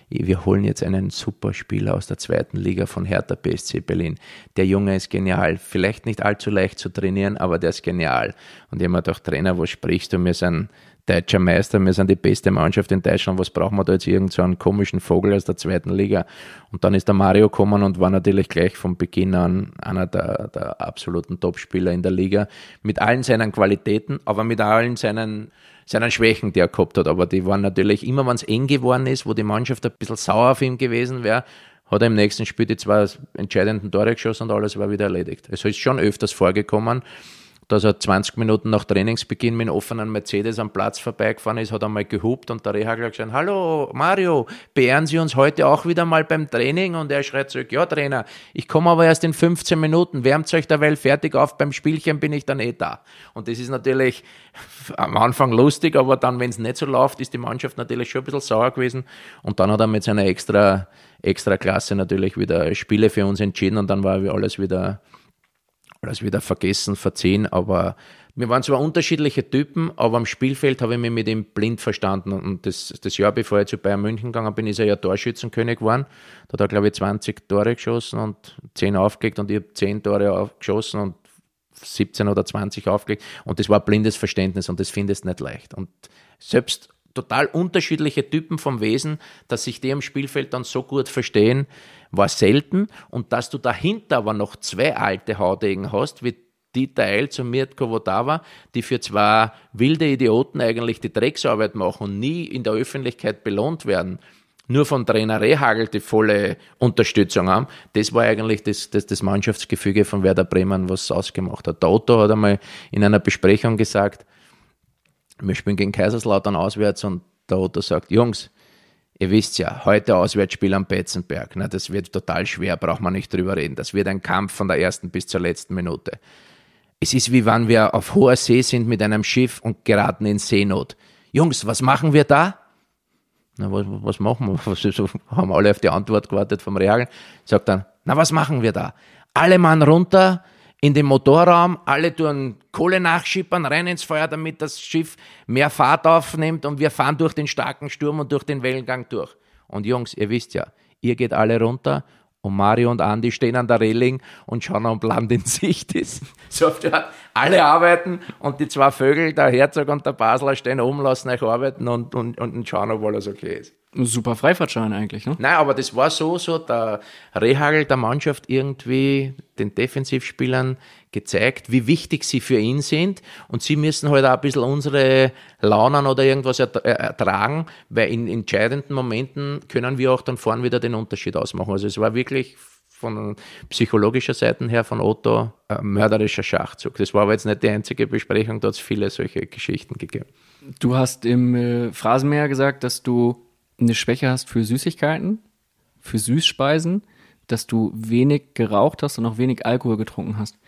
wir holen jetzt einen super Spieler aus der zweiten Liga von Hertha BSC Berlin. Der Junge ist genial. Vielleicht nicht allzu leicht zu trainieren, aber der ist genial. Und ich habe mir gedacht, Trainer, was sprichst du? Wir sind deutscher Meister, wir sind die beste Mannschaft in Deutschland, was brauchen wir da jetzt irgend so komischen Vogel aus der zweiten Liga? Und dann ist der Mario gekommen und war natürlich gleich von Beginn an einer der, der absoluten Topspieler in der Liga, mit allen seinen Qualitäten, aber mit allen seinen seinen Schwächen, die er gehabt hat. Aber die waren natürlich immer, wenn es eng geworden ist, wo die Mannschaft ein bisschen sauer auf ihn gewesen wäre, hat er im nächsten Spiel die zwei entscheidenden Tore geschossen und alles war wieder erledigt. Es ist schon öfters vorgekommen dass er 20 Minuten nach Trainingsbeginn mit einem offenen Mercedes am Platz vorbeigefahren ist, hat einmal gehupt und der hat gesagt, hallo Mario, beehren Sie uns heute auch wieder mal beim Training? Und er schreit zurück, ja Trainer, ich komme aber erst in 15 Minuten, wärmt euch derweil fertig auf, beim Spielchen bin ich dann eh da. Und das ist natürlich am Anfang lustig, aber dann, wenn es nicht so läuft, ist die Mannschaft natürlich schon ein bisschen sauer gewesen und dann hat er mit seiner extra, extra Klasse natürlich wieder Spiele für uns entschieden und dann war alles wieder alles wieder vergessen, verziehen, aber wir waren zwar unterschiedliche Typen, aber am Spielfeld habe ich mich mit ihm blind verstanden. Und das, das Jahr, bevor ich zu Bayern München gegangen bin, ist er ja Torschützenkönig geworden. Da hat er, glaube ich, 20 Tore geschossen und 10 aufgelegt und ich habe 10 Tore geschossen und 17 oder 20 aufgelegt. Und das war blindes Verständnis und das findest du nicht leicht. Und selbst total unterschiedliche Typen vom Wesen, dass sich die im Spielfeld dann so gut verstehen, war selten. Und dass du dahinter aber noch zwei alte Haudegen hast, wie Dieter Eils und Mirko Vodava, die für zwei wilde Idioten eigentlich die Drecksarbeit machen und nie in der Öffentlichkeit belohnt werden, nur von Trainer Rehagel die volle Unterstützung haben, das war eigentlich das, das, das Mannschaftsgefüge von Werder Bremen, was ausgemacht hat. Der Otto hat einmal in einer Besprechung gesagt, wir spielen gegen Kaiserslautern auswärts und der Otto sagt, Jungs, ihr wisst ja, heute Auswärtsspiel am Betzenberg, na, das wird total schwer, braucht man nicht drüber reden. Das wird ein Kampf von der ersten bis zur letzten Minute. Es ist wie wenn wir auf hoher See sind mit einem Schiff und geraten in Seenot. Jungs, was machen wir da? Na, was, was machen wir? [LAUGHS] Was, so, haben alle auf die Antwort gewartet vom Reagel. Sagt dann, na, was machen wir da? Alle Mann runter in den Motorraum, alle tun Kohle nachschippern, rein ins Feuer, damit das Schiff mehr Fahrt aufnimmt und wir fahren durch den starken Sturm und durch den Wellengang durch. Und Jungs, ihr wisst ja, ihr geht alle runter und Mario und Andi stehen an der Reling und schauen, ob Land in Sicht ist. [LAUGHS] So oft alle arbeiten und die zwei Vögel, der Herzog und der Basler, stehen oben, lassen euch arbeiten und, und, und schauen, ob alles okay ist. Super Freifahrtschein eigentlich, ne? Nein, aber das war so, so der Rehagel der Mannschaft irgendwie den Defensivspielern gezeigt, wie wichtig sie für ihn sind und sie müssen halt auch ein bisschen unsere Launen oder irgendwas ertragen, weil in entscheidenden Momenten können wir auch dann vorne wieder den Unterschied ausmachen. Also es war wirklich von psychologischer Seite her von Otto ein mörderischer Schachzug. Das war aber jetzt nicht die einzige Besprechung, da hat es viele solche Geschichten gegeben. Du hast im äh, Phrasenmäher gesagt, dass du eine Schwäche hast für Süßigkeiten, für Süßspeisen, dass du wenig geraucht hast und auch wenig Alkohol getrunken hast.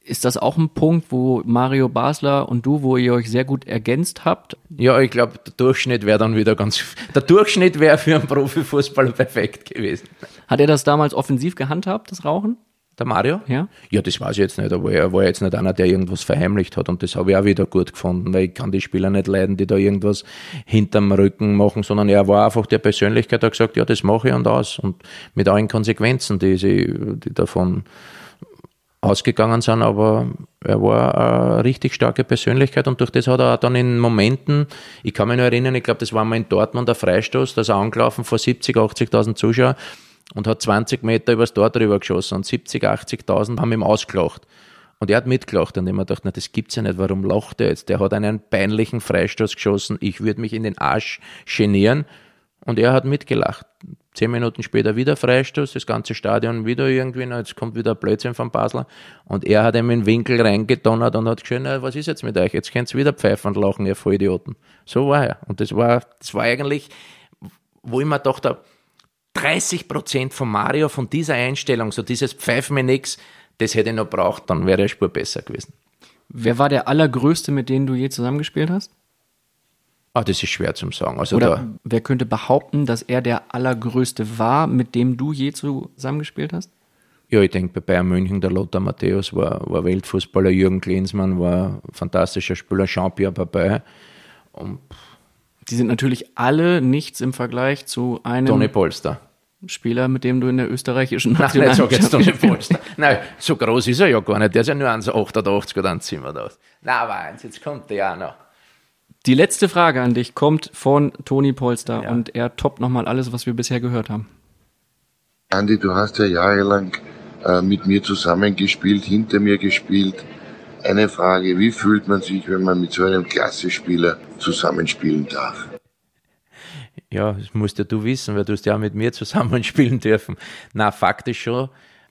Ist das auch ein Punkt, wo Mario Basler und du, wo ihr euch sehr gut ergänzt habt? Ja, ich glaube, der Durchschnitt wäre dann wieder ganz. Der Durchschnitt wäre für einen Profifußballer [LAUGHS] perfekt gewesen. Hat er das damals offensiv gehandhabt, das Rauchen? Der Mario? Ja. Ja, das weiß ich jetzt nicht, aber er war jetzt nicht einer, der irgendwas verheimlicht hat und das habe ich auch wieder gut gefunden, weil ich kann die Spieler nicht leiden, die da irgendwas hinterm Rücken machen, sondern er war einfach der Persönlichkeit, der hat gesagt, ja, das mache ich und aus und mit allen Konsequenzen, die, sie, die davon ausgegangen sind, aber er war eine richtig starke Persönlichkeit und durch das hat er dann in Momenten, ich kann mich nur erinnern, ich glaube, das war mal in Dortmund der Freistoß, da ist er angelaufen vor 70, 80.000 Zuschauern und hat 20 Meter übers Tor drüber geschossen und 70, 80.000 haben ihm ausgelacht. Und er hat mitgelacht und ich mir gedacht, na, das gibt's ja nicht, warum lacht er jetzt? Der hat einen peinlichen Freistoß geschossen, ich würde mich in den Arsch genieren und er hat mitgelacht. Zehn Minuten später wieder Freistoß, das ganze Stadion wieder irgendwie, na, jetzt kommt wieder ein Blödsinn vom Basler und er hat ihm in den Winkel reingedonnert und hat geschrien, na, was ist jetzt mit euch? Jetzt könnt's wieder pfeifen und lachen, ihr Vollidioten. So war er. Und das war, das war eigentlich, wo ich mir dachte, 30 Prozent von Mario, von dieser Einstellung, so dieses Pfeif mir nix, das hätte ich noch braucht, dann wäre er Spur besser gewesen. Wer war der allergrößte, mit dem du je zusammengespielt hast? Ah, das ist schwer zu sagen. Also Oder da, wer könnte behaupten, dass er der allergrößte war, mit dem du je zusammengespielt hast? Ja, ich denke, bei Bayern München, der Lothar Matthäus war, war Weltfußballer, Jürgen Klinsmann war fantastischer Spieler, Jean-Pierre Babay. Und Die sind natürlich alle nichts im Vergleich zu einem Toni Polster. Spieler, mit dem du in der österreichischen Nein, nicht sag jetzt Toni Nationalmannschaft Polster. Nein, so groß ist er ja gar nicht. Der ist ja nur 1,88 oder 1,87. Nein, aber eins, jetzt kommt der ja noch. Die letzte Frage an dich kommt von Toni Polster Ja. und er toppt nochmal alles, was wir bisher gehört haben. Andi, du hast ja jahrelang äh, mit mir zusammengespielt, hinter mir gespielt. Eine Frage, wie fühlt man sich, wenn man mit so einem Klassespieler zusammenspielen darf? Ja, das musst ja du wissen, weil du hast ja auch mit mir zusammenspielen [LAUGHS] dürfen. Na, Fakt ist schon,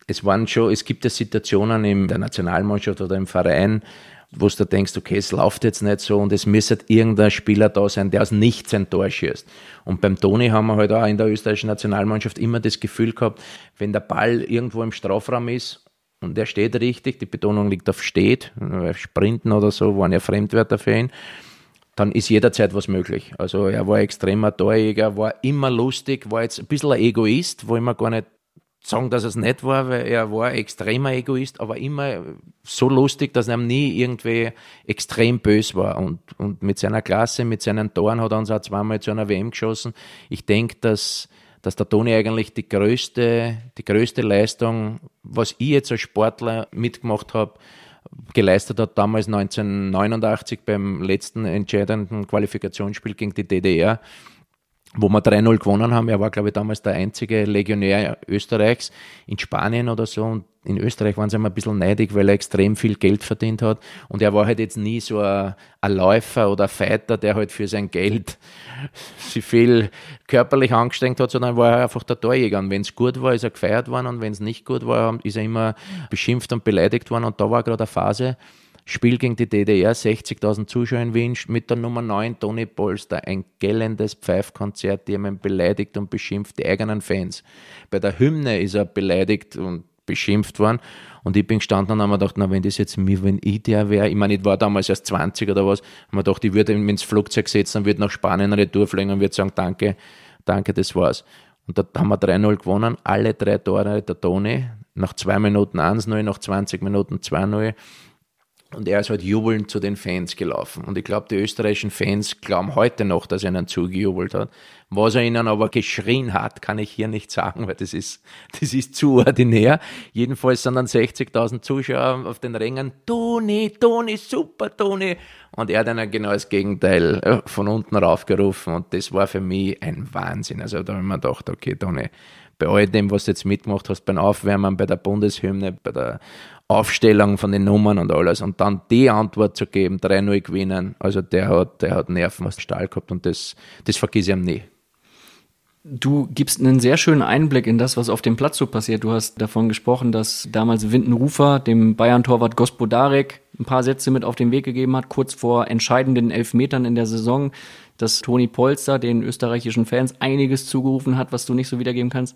es waren schon, es gibt ja Situationen in der Nationalmannschaft oder im Verein, wo du denkst, okay, es läuft jetzt nicht so und es müsste irgendein Spieler da sein, der aus nichts ein Tor schießt. Und beim Toni haben wir halt auch in der österreichischen Nationalmannschaft immer das Gefühl gehabt, wenn der Ball irgendwo im Strafraum ist und der steht richtig, die Betonung liegt auf steht, weil Sprinten oder so waren ja Fremdwörter für ihn, dann ist jederzeit was möglich. Also er war extremer Torjäger, war immer lustig, war jetzt ein bisschen ein Egoist, wo ich gar nicht sagen, dass es nicht war, weil er war extremer Egoist, aber immer so lustig, dass er nie irgendwie extrem bös war. Und, und mit seiner Klasse, mit seinen Toren hat er uns auch zweimal zu einer WM geschossen. Ich denke, dass, dass der Toni eigentlich die größte, die größte Leistung, was ich jetzt als Sportler mitgemacht habe, geleistet hat, damals 1989 beim letzten entscheidenden Qualifikationsspiel gegen die DDR wo wir 3-0 gewonnen haben. Er war, glaube ich, damals der einzige Legionär Österreichs in Spanien oder so. Und in Österreich waren sie immer ein bisschen neidig, weil er extrem viel Geld verdient hat. Und er war halt jetzt nie so ein, Läufer oder ein Fighter, der halt für sein Geld [LAUGHS] sich viel körperlich angestrengt hat, sondern war er einfach der Torjäger. Und wenn es gut war, ist er gefeiert worden. Und wenn es nicht gut war, ist er immer beschimpft und beleidigt worden. Und da war gerade eine Phase, Spiel gegen die DDR, 60.000 Zuschauer in Wien, mit der Nummer 9 Toni Polster, ein gellendes Pfeifkonzert, die haben beleidigt und beschimpft, die eigenen Fans. Bei der Hymne ist er beleidigt und beschimpft worden. Und ich bin gestanden und habe mir gedacht, na, wenn das jetzt mir, wenn ich der wäre, ich meine, ich war damals erst 20 oder was, habe mir gedacht, ich würde ins Flugzeug setzen und würde nach Spanien Retour fliegen und würde sagen, danke, danke, das war's. Und da haben wir 3-0 gewonnen, alle drei Tore der Toni, nach zwei Minuten 1-0, nach 20 Minuten 2-0 und er ist halt jubelnd zu den Fans gelaufen. Und ich glaube, die österreichischen Fans glauben heute noch, dass er ihnen zugejubelt hat. Was er ihnen aber geschrien hat, kann ich hier nicht sagen, weil das ist, das ist zu ordinär. Jedenfalls sind dann 60.000 Zuschauer auf den Rängen. Toni, Toni, super, Toni. Und er hat dann genau das Gegenteil äh, von unten raufgerufen. Und das war für mich ein Wahnsinn. Also da habe ich mir gedacht, okay, Toni, bei all dem, was du jetzt mitgemacht hast, beim Aufwärmen, bei der Bundeshymne, bei der Aufstellung von den Nummern und alles und dann die Antwort zu geben, 3-0 gewinnen, also der hat, der hat Nerven aus Stahl gehabt und das, das vergiss ich ihm nie. Du gibst einen sehr schönen Einblick in das, was auf dem Platz so passiert. Du hast davon gesprochen, dass damals Windenrufer dem Bayern-Torwart Gospodarek ein paar Sätze mit auf den Weg gegeben hat, kurz vor entscheidenden Elfmetern in der Saison, dass Toni Polster den österreichischen Fans einiges zugerufen hat, was du nicht so wiedergeben kannst.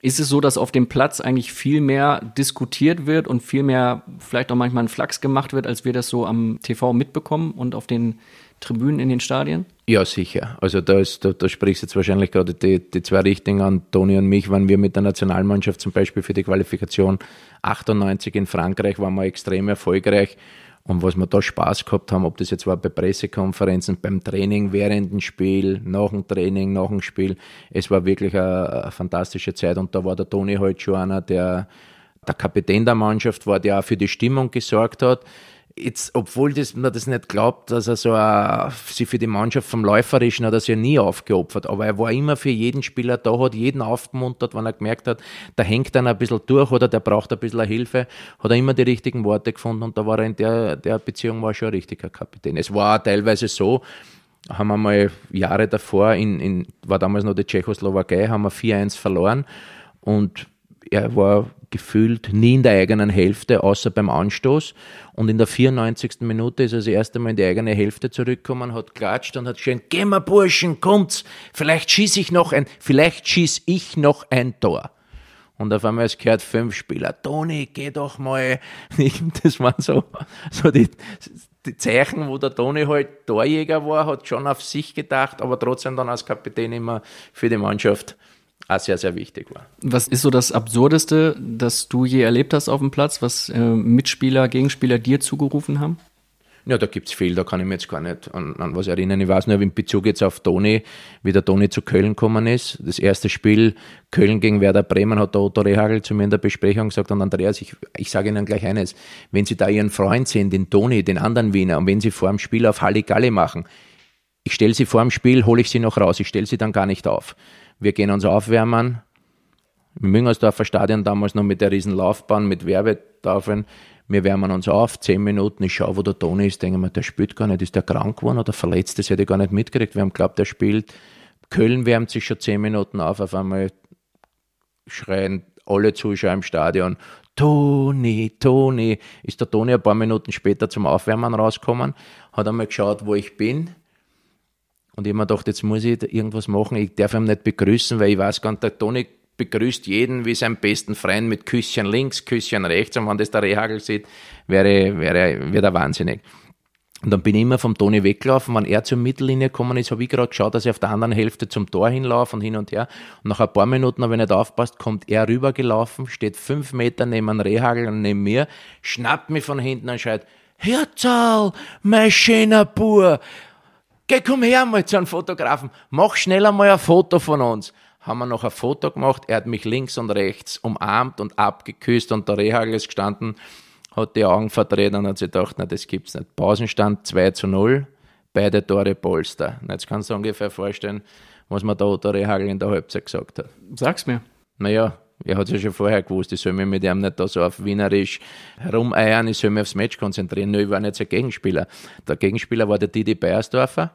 Ist es so, dass auf dem Platz eigentlich viel mehr diskutiert wird und viel mehr vielleicht auch manchmal ein Flachs gemacht wird, als wir das so am TV mitbekommen und auf den Tribünen in den Stadien? Ja, sicher. Also da, ist, da, da sprichst du jetzt wahrscheinlich gerade die, die zwei Richtungen an, Toni und mich, waren wir mit der Nationalmannschaft zum Beispiel für die Qualifikation 98 in Frankreich, waren wir extrem erfolgreich und was wir da Spaß gehabt haben, ob das jetzt war bei Pressekonferenzen, beim Training, während dem Spiel, nach dem Training, nach dem Spiel, es war wirklich eine, eine fantastische Zeit. Und da war der Toni halt schon einer, der der Kapitän der Mannschaft war, der auch für die Stimmung gesorgt hat jetzt, obwohl das, man das nicht glaubt, dass er so a, sich für die Mannschaft vom Läuferischen hat er sich ja nie aufgeopfert, aber er war immer für jeden Spieler da, hat jeden aufgemuntert, wenn er gemerkt hat, da hängt einer ein bisschen durch oder der braucht ein bisschen Hilfe, hat er immer die richtigen Worte gefunden und da war er in der, der Beziehung war schon ein richtiger Kapitän. Es war teilweise so, haben wir mal Jahre davor, in, in, war damals noch die Tschechoslowakei, haben wir 4-1 verloren und er war gefühlt nie in der eigenen Hälfte, außer beim Anstoß. Und in der 94. Minute ist er das erste Mal in die eigene Hälfte zurückgekommen, hat klatscht und hat geschrien, geh mal Burschen, kommt's, vielleicht schieße ich noch ein, vielleicht schieß ich noch ein Tor. Und auf einmal es gehört fünf Spieler, Toni, geh doch mal. [LAUGHS] Das waren so, so die, die Zeichen, wo der Toni halt Torjäger war, hat schon auf sich gedacht, aber trotzdem dann als Kapitän immer für die Mannschaft auch sehr, sehr wichtig war. Was ist so das Absurdeste, das du je erlebt hast auf dem Platz, was äh, Mitspieler, Gegenspieler dir zugerufen haben? Ja, da gibt es viel, da kann ich mich jetzt gar nicht an, an, was erinnern. Ich weiß nur in Bezug jetzt auf Toni, wie der Toni zu Köln gekommen ist. Das erste Spiel Köln gegen Werder Bremen hat der Otto Rehagel zu mir in der Besprechung gesagt, und Andreas, ich, ich sage Ihnen gleich eines, wenn Sie da Ihren Freund sehen, den Toni, den anderen Wiener, und wenn Sie vor dem Spiel auf Halligalli machen, ich stelle Sie vor dem Spiel, hole ich Sie noch raus, ich stelle Sie dann gar nicht auf. Wir gehen uns aufwärmen. Im Müngersdorfer Stadion damals noch mit der riesen Laufbahn, mit Werbetafeln. Wir wärmen uns auf, zehn Minuten, ich schaue, wo der Toni ist, denke mir, der spielt gar nicht, ist der krank geworden oder verletzt? Das hätte ich gar nicht mitgekriegt. Wir haben glaubt, der spielt. Köln wärmt sich schon zehn Minuten auf, auf einmal schreien alle Zuschauer im Stadion, Toni, Toni. Ist der Toni ein paar Minuten später zum Aufwärmen rausgekommen, hat einmal geschaut, wo ich bin, und ich mir gedacht, jetzt muss ich irgendwas machen. Ich darf ihn nicht begrüßen, weil ich weiß gar nicht, der Toni begrüßt jeden wie seinen besten Freund mit Küsschen links, Küsschen rechts. Und wenn das der Rehagel sieht, wäre, wäre, wäre er wahnsinnig. Und dann bin ich immer vom Toni weggelaufen. Wenn er zur Mittellinie gekommen ist, habe ich gerade geschaut, dass ich auf der anderen Hälfte zum Tor hinlaufe und hin und her. Und nach ein paar Minuten, wenn er nicht aufpasst, kommt er rübergelaufen, steht fünf Meter neben einem Rehagel und neben mir, schnappt mich von hinten und schreit, Herzal, mein schöner Bur, Geh, komm her mal zu einem Fotografen. Mach schnell einmal ein Foto von uns. Haben wir noch ein Foto gemacht. Er hat mich links und rechts umarmt und abgeküsst und der Rehagel ist gestanden hat die Augen verdreht und hat sich gedacht, na, das gibt's nicht. Pausenstand 2 zu 0, beide Tore Polster. Und jetzt kannst du ungefähr vorstellen, was man da Otto Rehagel in der Halbzeit gesagt hat. Sag's mir. Naja, er hat es ja schon vorher gewusst, ich soll mich mit ihm nicht da so auf Wienerisch herumeiern, ich soll mich aufs Match konzentrieren. Nur ich war nicht sein Gegenspieler. Der Gegenspieler war der Didi Beiersdorfer.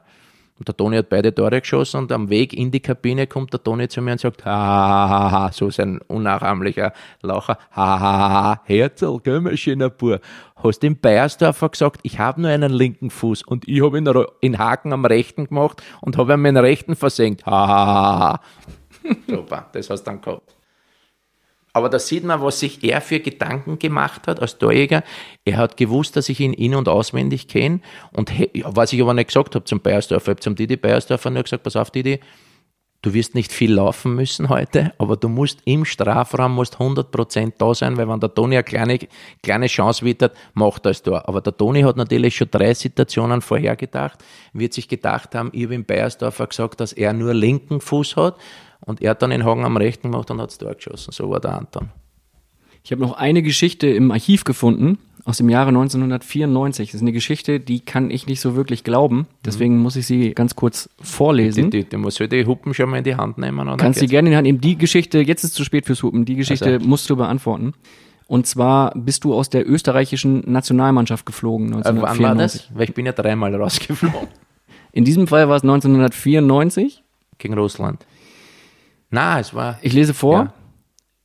Und der Toni hat beide Tore geschossen und am Weg in die Kabine kommt der Toni zu mir und sagt, ha, ha, ha, so sein unnachahmlicher Lacher, ha, ha, ha, Herzl, schöner Bur. Hast dem Beiersdorfer gesagt, ich habe nur einen linken Fuß und ich habe ihn in Haken am rechten gemacht und habe ihm den rechten versenkt, ha, ha, ha, ha. Super, das hast du dann gehabt. Aber da sieht man, was sich er für Gedanken gemacht hat als Torjäger. Er hat gewusst, dass ich ihn in- und auswendig kenne. Und was ich aber nicht gesagt habe zum Beiersdorfer, ich habe zum Didi Beiersdorfer nur gesagt, pass auf Didi, du wirst nicht viel laufen müssen heute, aber du musst im Strafraum musst 100% da sein, weil wenn der Toni eine kleine, kleine Chance wittert, macht er es da. Aber der Toni hat natürlich schon drei Situationen vorher gedacht, wird sich gedacht haben, ich habe im Beiersdorfer gesagt, dass er nur linken Fuß hat und er hat dann den Haken am rechten gemacht und hat es da geschossen. So war der Anton. Ich habe noch eine Geschichte im Archiv gefunden aus dem Jahre 1994. Das ist eine Geschichte, die kann ich nicht so wirklich glauben. Deswegen muss ich sie ganz kurz vorlesen. Die, die, die muss die Hupen schon mal in die Hand nehmen. Oder Kannst sie gerne in die Hand nehmen. Die Geschichte, jetzt ist es zu spät fürs Hupen, die Geschichte also. musst du beantworten. Und zwar bist du aus der österreichischen Nationalmannschaft geflogen. 1994. Wann war das? Weil ich bin ja dreimal rausgeflogen. In diesem Fall war es 1994. Gegen Russland. Na, es war. Ich lese vor. Ja.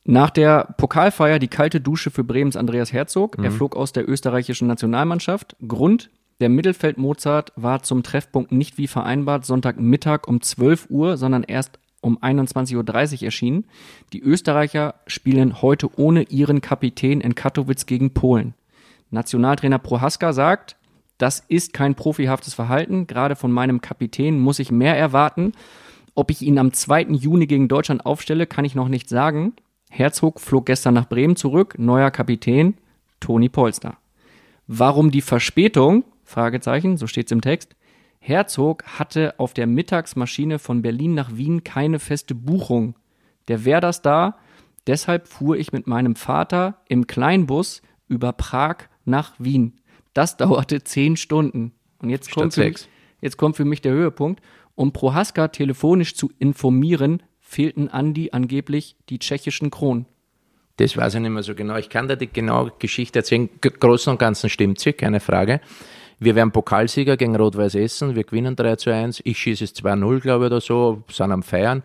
Nach der Pokalfeier die kalte Dusche für Bremens Andreas Herzog. Mhm. Er flog aus der österreichischen Nationalmannschaft. Grund, der Mittelfeld Mozart war zum Treffpunkt nicht wie vereinbart Sonntagmittag um 12 Uhr, sondern erst um 21.30 Uhr erschienen. Die Österreicher spielen heute ohne ihren Kapitän in Katowice gegen Polen. Nationaltrainer Prohaska sagt, das ist kein profihaftes Verhalten. Gerade von meinem Kapitän muss ich mehr erwarten. Ob ich ihn am 2. Juni gegen Deutschland aufstelle, kann ich noch nicht sagen. Herzog flog gestern nach Bremen zurück, neuer Kapitän, Toni Polster. Warum die Verspätung? Fragezeichen, so steht's im Text. Herzog hatte auf der Mittagsmaschine von Berlin nach Wien keine feste Buchung. Der wäre das da, deshalb fuhr ich mit meinem Vater im Kleinbus über Prag nach Wien. Das [LAUGHS] dauerte zehn Stunden. Und jetzt kommt, für, jetzt kommt für mich der Höhepunkt. Um Prohaska telefonisch zu informieren, fehlten Andi angeblich die tschechischen Kronen. Das weiß ich nicht mehr so genau. Ich kann da die genaue Geschichte erzählen. Großen und Ganzen stimmt sie, keine Frage. Wir werden Pokalsieger gegen Rot-Weiß Essen. Wir gewinnen 3 zu 1. Ich schieße es 2-0, glaube ich, oder so, sind am Feiern.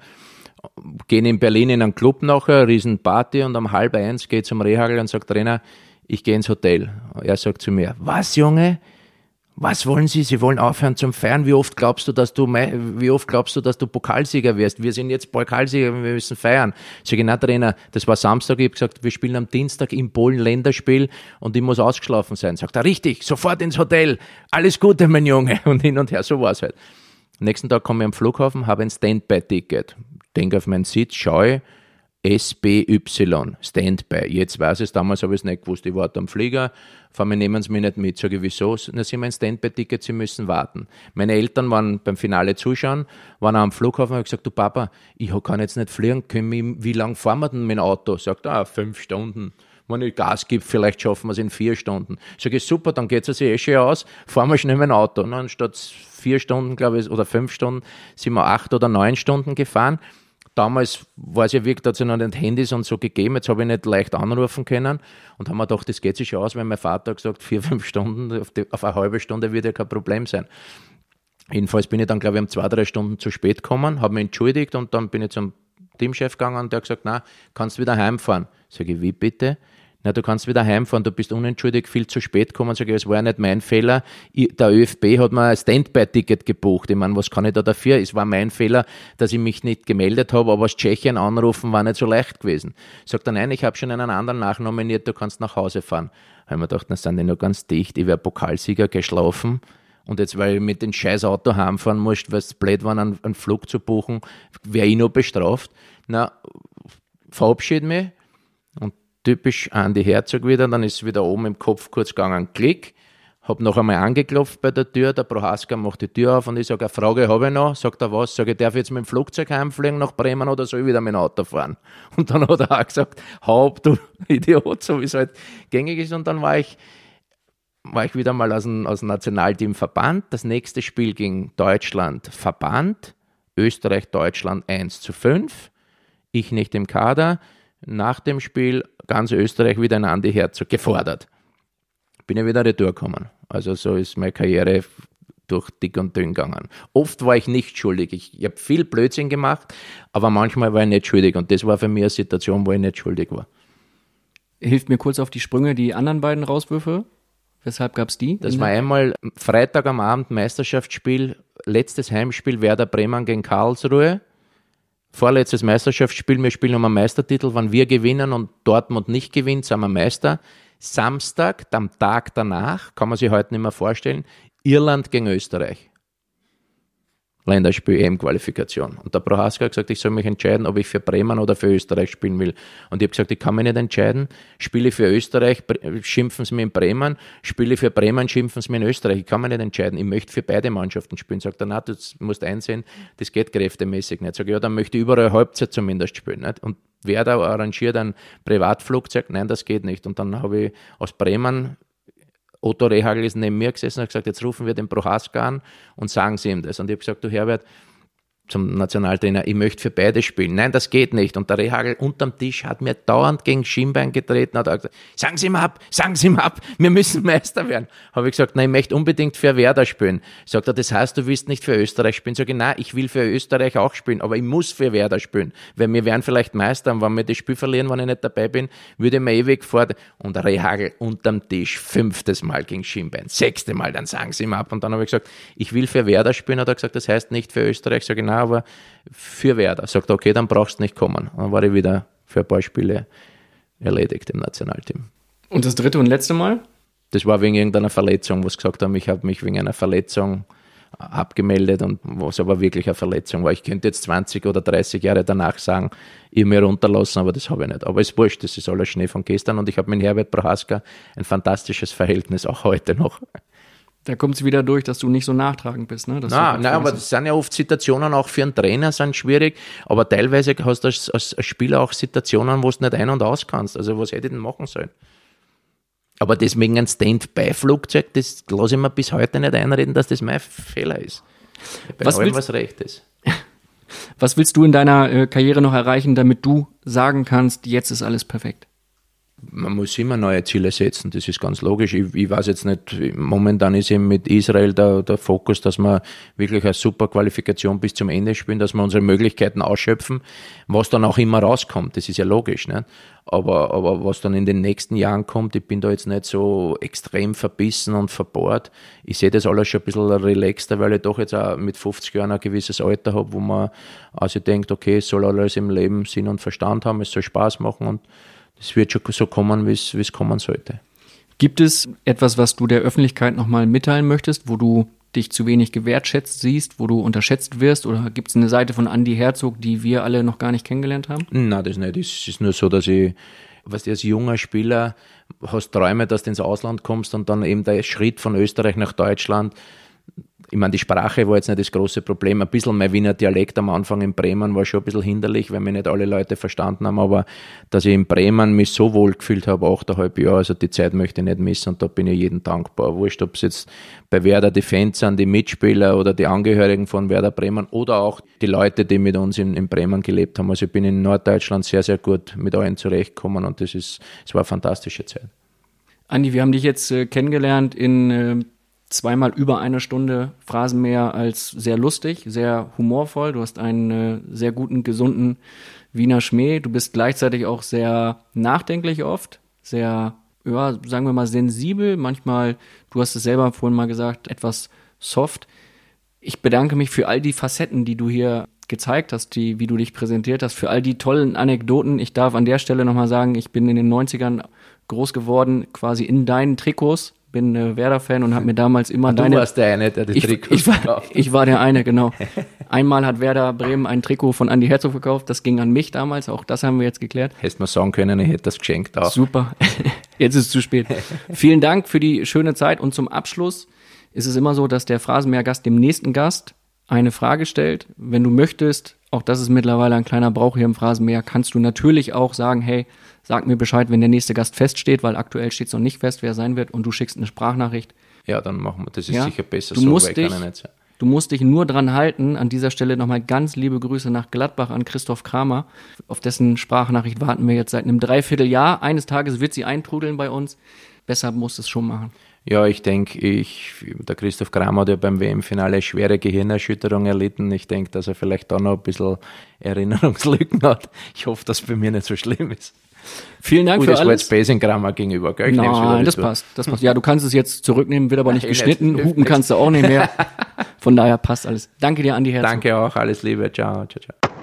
Gehen in Berlin in einen Club nachher, Riesenparty und um halb eins geht zum Rehagel und sagt Trainer, ich gehe ins Hotel. Er sagt zu mir, was Junge? Was wollen Sie? Sie wollen aufhören zum Feiern. Wie oft glaubst du, dass du, wie oft glaubst du, dass du Pokalsieger wirst? Wir sind jetzt Pokalsieger, wir müssen feiern. Sag ich, na Trainer, das war Samstag, ich habe gesagt, wir spielen am Dienstag im Polen Länderspiel und ich muss ausgeschlafen sein. Sagt er, richtig, sofort ins Hotel. Alles Gute, mein Junge. [LAUGHS] Und hin und her, so war es halt. nächsten Tag komme ich am Flughafen, habe ein Standby-Ticket. Denke auf meinen Sitz, schaue, SBY, Standby. Jetzt weiß ich es, damals habe ich es nicht gewusst. Ich warte am Flieger, vor mir nehmen sie mich nicht mit. Sage ich, wieso? Na, sie haben ein Standby-Ticket, sie müssen warten. Meine Eltern waren beim Finale zuschauen, waren am Flughafen und haben gesagt, du Papa, ich kann jetzt nicht fliegen, können wie lange fahren wir denn mit dem Auto? Sagt, ah, fünf Stunden. Wenn ich Gas gebe, vielleicht schaffen wir es in vier Stunden. Sage ich, super, dann geht es sich eh schon aus, fahren wir schnell dem Auto. Und anstatt vier Stunden, glaube ich, oder fünf Stunden, sind wir acht oder neun Stunden gefahren damals war es ja wirklich, da hat es ja nicht Handys und so gegeben, jetzt habe ich nicht leicht anrufen können und haben mir gedacht, das geht sich schon aus, weil mein Vater hat gesagt, vier, [LAUGHS] fünf Stunden, auf, die, auf eine halbe Stunde wird ja kein Problem sein. Jedenfalls bin ich dann, glaube ich, um zwei, drei Stunden zu spät gekommen, habe mich entschuldigt und dann bin ich zum Teamchef gegangen und der hat gesagt, na, kannst wieder heimfahren. Sage ich, wie bitte? Na, du kannst wieder heimfahren, du bist unentschuldigt viel zu spät gekommen. Sag ich, es war ja nicht mein Fehler. Der ÖFB hat mir ein Standby-Ticket gebucht. Ich meine, was kann ich da dafür? Es war mein Fehler, dass ich mich nicht gemeldet habe, aber aus Tschechien anrufen war nicht so leicht gewesen. Sagt er, nein, ich habe schon einen anderen nachnominiert, du kannst nach Hause fahren. Da habe ich mir gedacht, na, sind die noch ganz dicht, ich wäre Pokalsieger geschlafen. Und jetzt, weil ich mit dem scheiß Auto heimfahren musste, weil es blöd war, einen, einen Flug zu buchen, wäre ich noch bestraft. Na, verabschiede mich typisch Andy Herzog wieder, dann ist wieder oben im Kopf kurz gegangen, Klick, Hab noch einmal angeklopft bei der Tür, der Prohaska macht die Tür auf und ich sage, eine Frage habe ich noch. Sagt er was? Sage ich, darf ich jetzt mit dem Flugzeug heimfliegen nach Bremen oder soll ich wieder mit dem Auto fahren? [LAUGHS] Und dann hat er auch gesagt, Haupt, du [LAUGHS] Idiot, so wie es halt gängig ist. Und dann war ich, war ich wieder mal aus dem, aus dem Nationalteam verbannt. Das nächste Spiel ging Deutschland verbannt. Österreich, Deutschland 1 zu 5. Ich nicht im Kader. Nach dem Spiel ganz Österreich wieder ein Andi Herzog gefordert bin ich wieder retour gekommen. Also so ist meine Karriere durch dick und dünn gegangen. Oft war ich nicht schuldig. Ich, ich habe viel Blödsinn gemacht, aber manchmal war ich nicht schuldig. Und das war für mich eine Situation, wo ich nicht schuldig war. Hilft mir kurz auf die Sprünge die anderen beiden Rauswürfe. Weshalb gab es die? Das war einmal Freitag am Abend Meisterschaftsspiel, letztes Heimspiel Werder Bremen gegen Karlsruhe. Vorletztes Meisterschaftsspiel, wir spielen um einen Meistertitel. Wenn wir gewinnen und Dortmund nicht gewinnt, sind wir Meister. Samstag, am Tag danach, kann man sich heute nicht mehr vorstellen, Irland gegen Österreich. Länderspiel EM-Qualifikation. Und der Prohaska hat gesagt, ich soll mich entscheiden, ob ich für Bremen oder für Österreich spielen will. Und ich habe gesagt, ich kann mich nicht entscheiden. Spiele für Österreich, schimpfen sie mir in Bremen. Spiele für Bremen, schimpfen sie mir in Österreich. Ich kann mich nicht entscheiden. Ich möchte für beide Mannschaften spielen. Sagt er, na, du musst einsehen, das geht kräftemäßig nicht. Sag ich, ja, dann möchte ich überall Halbzeit zumindest spielen. Nicht? Und wer da arrangiert ein Privatflugzeug? Nein, das geht nicht. Und dann habe ich aus Bremen Otto Rehagel ist neben mir gesessen und hat gesagt, jetzt rufen wir den Prohaska an und sagen sie ihm das. Und ich habe gesagt, du Herbert, zum Nationaltrainer, ich möchte für beide spielen. Nein, das geht nicht. Und der Rehagel unterm Tisch hat mir dauernd gegen Schienbein getreten, hat gesagt, sagen Sie mal ab, sagen Sie mal ab, wir müssen Meister werden. Habe ich gesagt, nein, ich möchte unbedingt für Werder spielen. Sagt er, das heißt, du willst nicht für Österreich spielen. Sag ich, nein, ich will für Österreich auch spielen, aber ich muss für Werder spielen, weil wir werden vielleicht Meister und wenn wir das Spiel verlieren, wenn ich nicht dabei bin, würde ich mir ewig vor. Und Rehagel unterm Tisch, fünftes Mal gegen Schienbein, sechste Mal, dann sagen Sie mal ab. Und dann habe ich gesagt, ich will für Werder spielen. Hat er gesagt, das heißt nicht für Österreich. Sag ich, nein, aber für Werder. Sagt, okay, dann brauchst du nicht kommen. dann war ich wieder für ein paar Spiele erledigt im Nationalteam. Und das dritte und letzte Mal? Das war wegen irgendeiner Verletzung, wo sie gesagt haben, ich habe mich wegen einer Verletzung abgemeldet und was aber wirklich eine Verletzung war. Ich könnte jetzt 20 oder 30 Jahre danach sagen, ich mir runterlassen, aber das habe ich nicht. Aber es ist wurscht, das ist alles Schnee von gestern und ich habe mit Herbert Prohaska ein fantastisches Verhältnis, auch heute noch. Da kommt es wieder durch, dass du nicht so nachtragend bist. Ne? nein, nein aber das sind ja oft Situationen auch für einen Trainer sind schwierig, aber teilweise hast du als, als Spieler auch Situationen, wo du nicht ein- und aus kannst. Also was hätte ich denn machen sollen? Aber deswegen ein Stand-by-Flugzeug, das lasse ich mir bis heute nicht einreden, dass das mein Fehler ist. Bei was, allem, willst, was recht ist. [LAUGHS] Was willst du in deiner äh, Karriere noch erreichen, damit du sagen kannst, jetzt ist alles perfekt? Man muss immer neue Ziele setzen, das ist ganz logisch. Ich, ich weiß jetzt nicht, momentan ist eben mit Israel der, der Fokus, dass wir wirklich eine super Qualifikation bis zum Ende spielen, dass wir unsere Möglichkeiten ausschöpfen, was dann auch immer rauskommt, das ist ja logisch. Ne? Aber, aber was dann in den nächsten Jahren kommt, ich bin da jetzt nicht so extrem verbissen und verbohrt. Ich sehe das alles schon ein bisschen relaxter, weil ich doch jetzt auch mit 50 Jahren ein gewisses Alter habe, wo man also denkt, okay, es soll alles im Leben Sinn und Verstand haben, es soll Spaß machen und das wird schon so kommen, wie es kommen sollte. Gibt es etwas, was du der Öffentlichkeit nochmal mitteilen möchtest, wo du dich zu wenig gewertschätzt siehst, wo du unterschätzt wirst? Oder gibt es eine Seite von Andy Herzog, die wir alle noch gar nicht kennengelernt haben? Nein, das nicht. Es ist nur so, dass ich, was du als junger Spieler hast Träume, dass du ins Ausland kommst und dann eben der Schritt von Österreich nach Deutschland ich meine, die Sprache war jetzt nicht das große Problem. Ein bisschen mein Wiener Dialekt am Anfang in Bremen war schon ein bisschen hinderlich, weil mich nicht alle Leute verstanden haben, aber dass ich in Bremen mich so wohl gefühlt habe, achteinhalb Jahre, also die Zeit möchte ich nicht missen und da bin ich jedem dankbar. Wurscht, ob es jetzt bei Werder die Fans sind, die Mitspieler oder die Angehörigen von Werder Bremen oder auch die Leute, die mit uns in, in Bremen gelebt haben. Also ich bin in Norddeutschland sehr, sehr gut mit allen zurechtgekommen und das ist, es war eine fantastische Zeit. Andi, wir haben dich jetzt äh, kennengelernt in äh, zweimal über eine Stunde Phrasenmäher als sehr lustig, sehr humorvoll. Du hast einen äh, sehr guten, gesunden Wiener Schmäh. Du bist gleichzeitig auch sehr nachdenklich oft, sehr, ja, sagen wir mal, sensibel. Manchmal, du hast es selber vorhin mal gesagt, etwas soft. Ich bedanke mich für all die Facetten, die du hier gezeigt hast, die, wie du dich präsentiert hast, für all die tollen Anekdoten. Ich darf an der Stelle nochmal sagen, ich bin in den 90ern groß geworden, quasi in deinen Trikots bin äh, Werder-Fan und habe mir damals immer du deine. Du warst der eine, der die ich, Trikots ich, war, ich war der eine, genau. [LAUGHS] Einmal hat Werder Bremen ein Trikot von Andy Herzog verkauft. Das ging an mich damals. Auch das haben wir jetzt geklärt. Hättest mal sagen können, ich hätte das geschenkt auch. Super. [LAUGHS] Jetzt ist es zu spät. [LAUGHS] Vielen Dank für die schöne Zeit. Und zum Abschluss ist es immer so, dass der Phrasenmäher-Gast dem nächsten Gast eine Frage stellt. Wenn du möchtest, auch das ist mittlerweile ein kleiner Brauch hier im Phrasenmäher, kannst du natürlich auch sagen, hey, sag mir Bescheid, wenn der nächste Gast feststeht, weil aktuell steht es noch nicht fest, wer er sein wird und du schickst eine Sprachnachricht. Ja, dann machen wir das. ist Ja. sicher besser Du so, musst dich- kann ja nicht sein. Du musst dich nur dran halten. An dieser Stelle nochmal ganz liebe Grüße nach Gladbach an Christoph Kramer. Auf dessen Sprachnachricht warten wir jetzt seit einem Dreivierteljahr. Eines Tages wird sie eintrudeln bei uns. Besser muss es schon machen. Ja, ich denke, ich, der Christoph Kramer hat ja beim WM-Finale schwere Gehirnerschütterung erlitten. Ich denke, dass er vielleicht da noch ein bisschen Erinnerungslücken hat. Ich hoffe, dass es bei mir nicht so schlimm ist. Vielen Dank Gut, für das alles. jetzt Basing Kramer gegenüber, gell? Ich Nein, das passt, das passt. Ja, du kannst es jetzt zurücknehmen, wird aber nicht eh geschnitten. nicht. Hupen kannst du auch nicht mehr. [LAUGHS] Von daher passt alles. Danke dir, Andi Herzog. Danke auch, alles Liebe, ciao, ciao, ciao.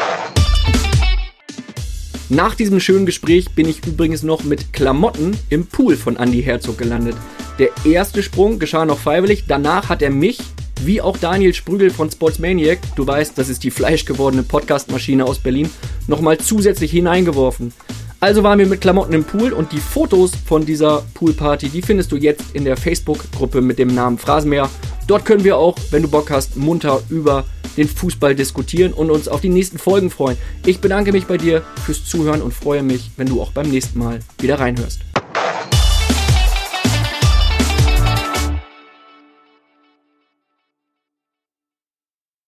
Nach diesem schönen Gespräch bin ich übrigens noch mit Klamotten im Pool von Andy Herzog gelandet. Der erste Sprung geschah noch freiwillig, danach hat er mich, wie auch Daniel Sprügel von Sportsmaniac, du weißt, das ist die fleischgewordene Podcastmaschine aus Berlin, nochmal zusätzlich hineingeworfen. Also waren wir mit Klamotten im Pool und die Fotos von dieser Poolparty, die findest du jetzt in der Facebook-Gruppe mit dem Namen Phrasenmäher. Dort können wir auch, wenn du Bock hast, munter über den Fußball diskutieren und uns auf die nächsten Folgen freuen. Ich bedanke mich bei dir fürs Zuhören und freue mich, wenn du auch beim nächsten Mal wieder reinhörst.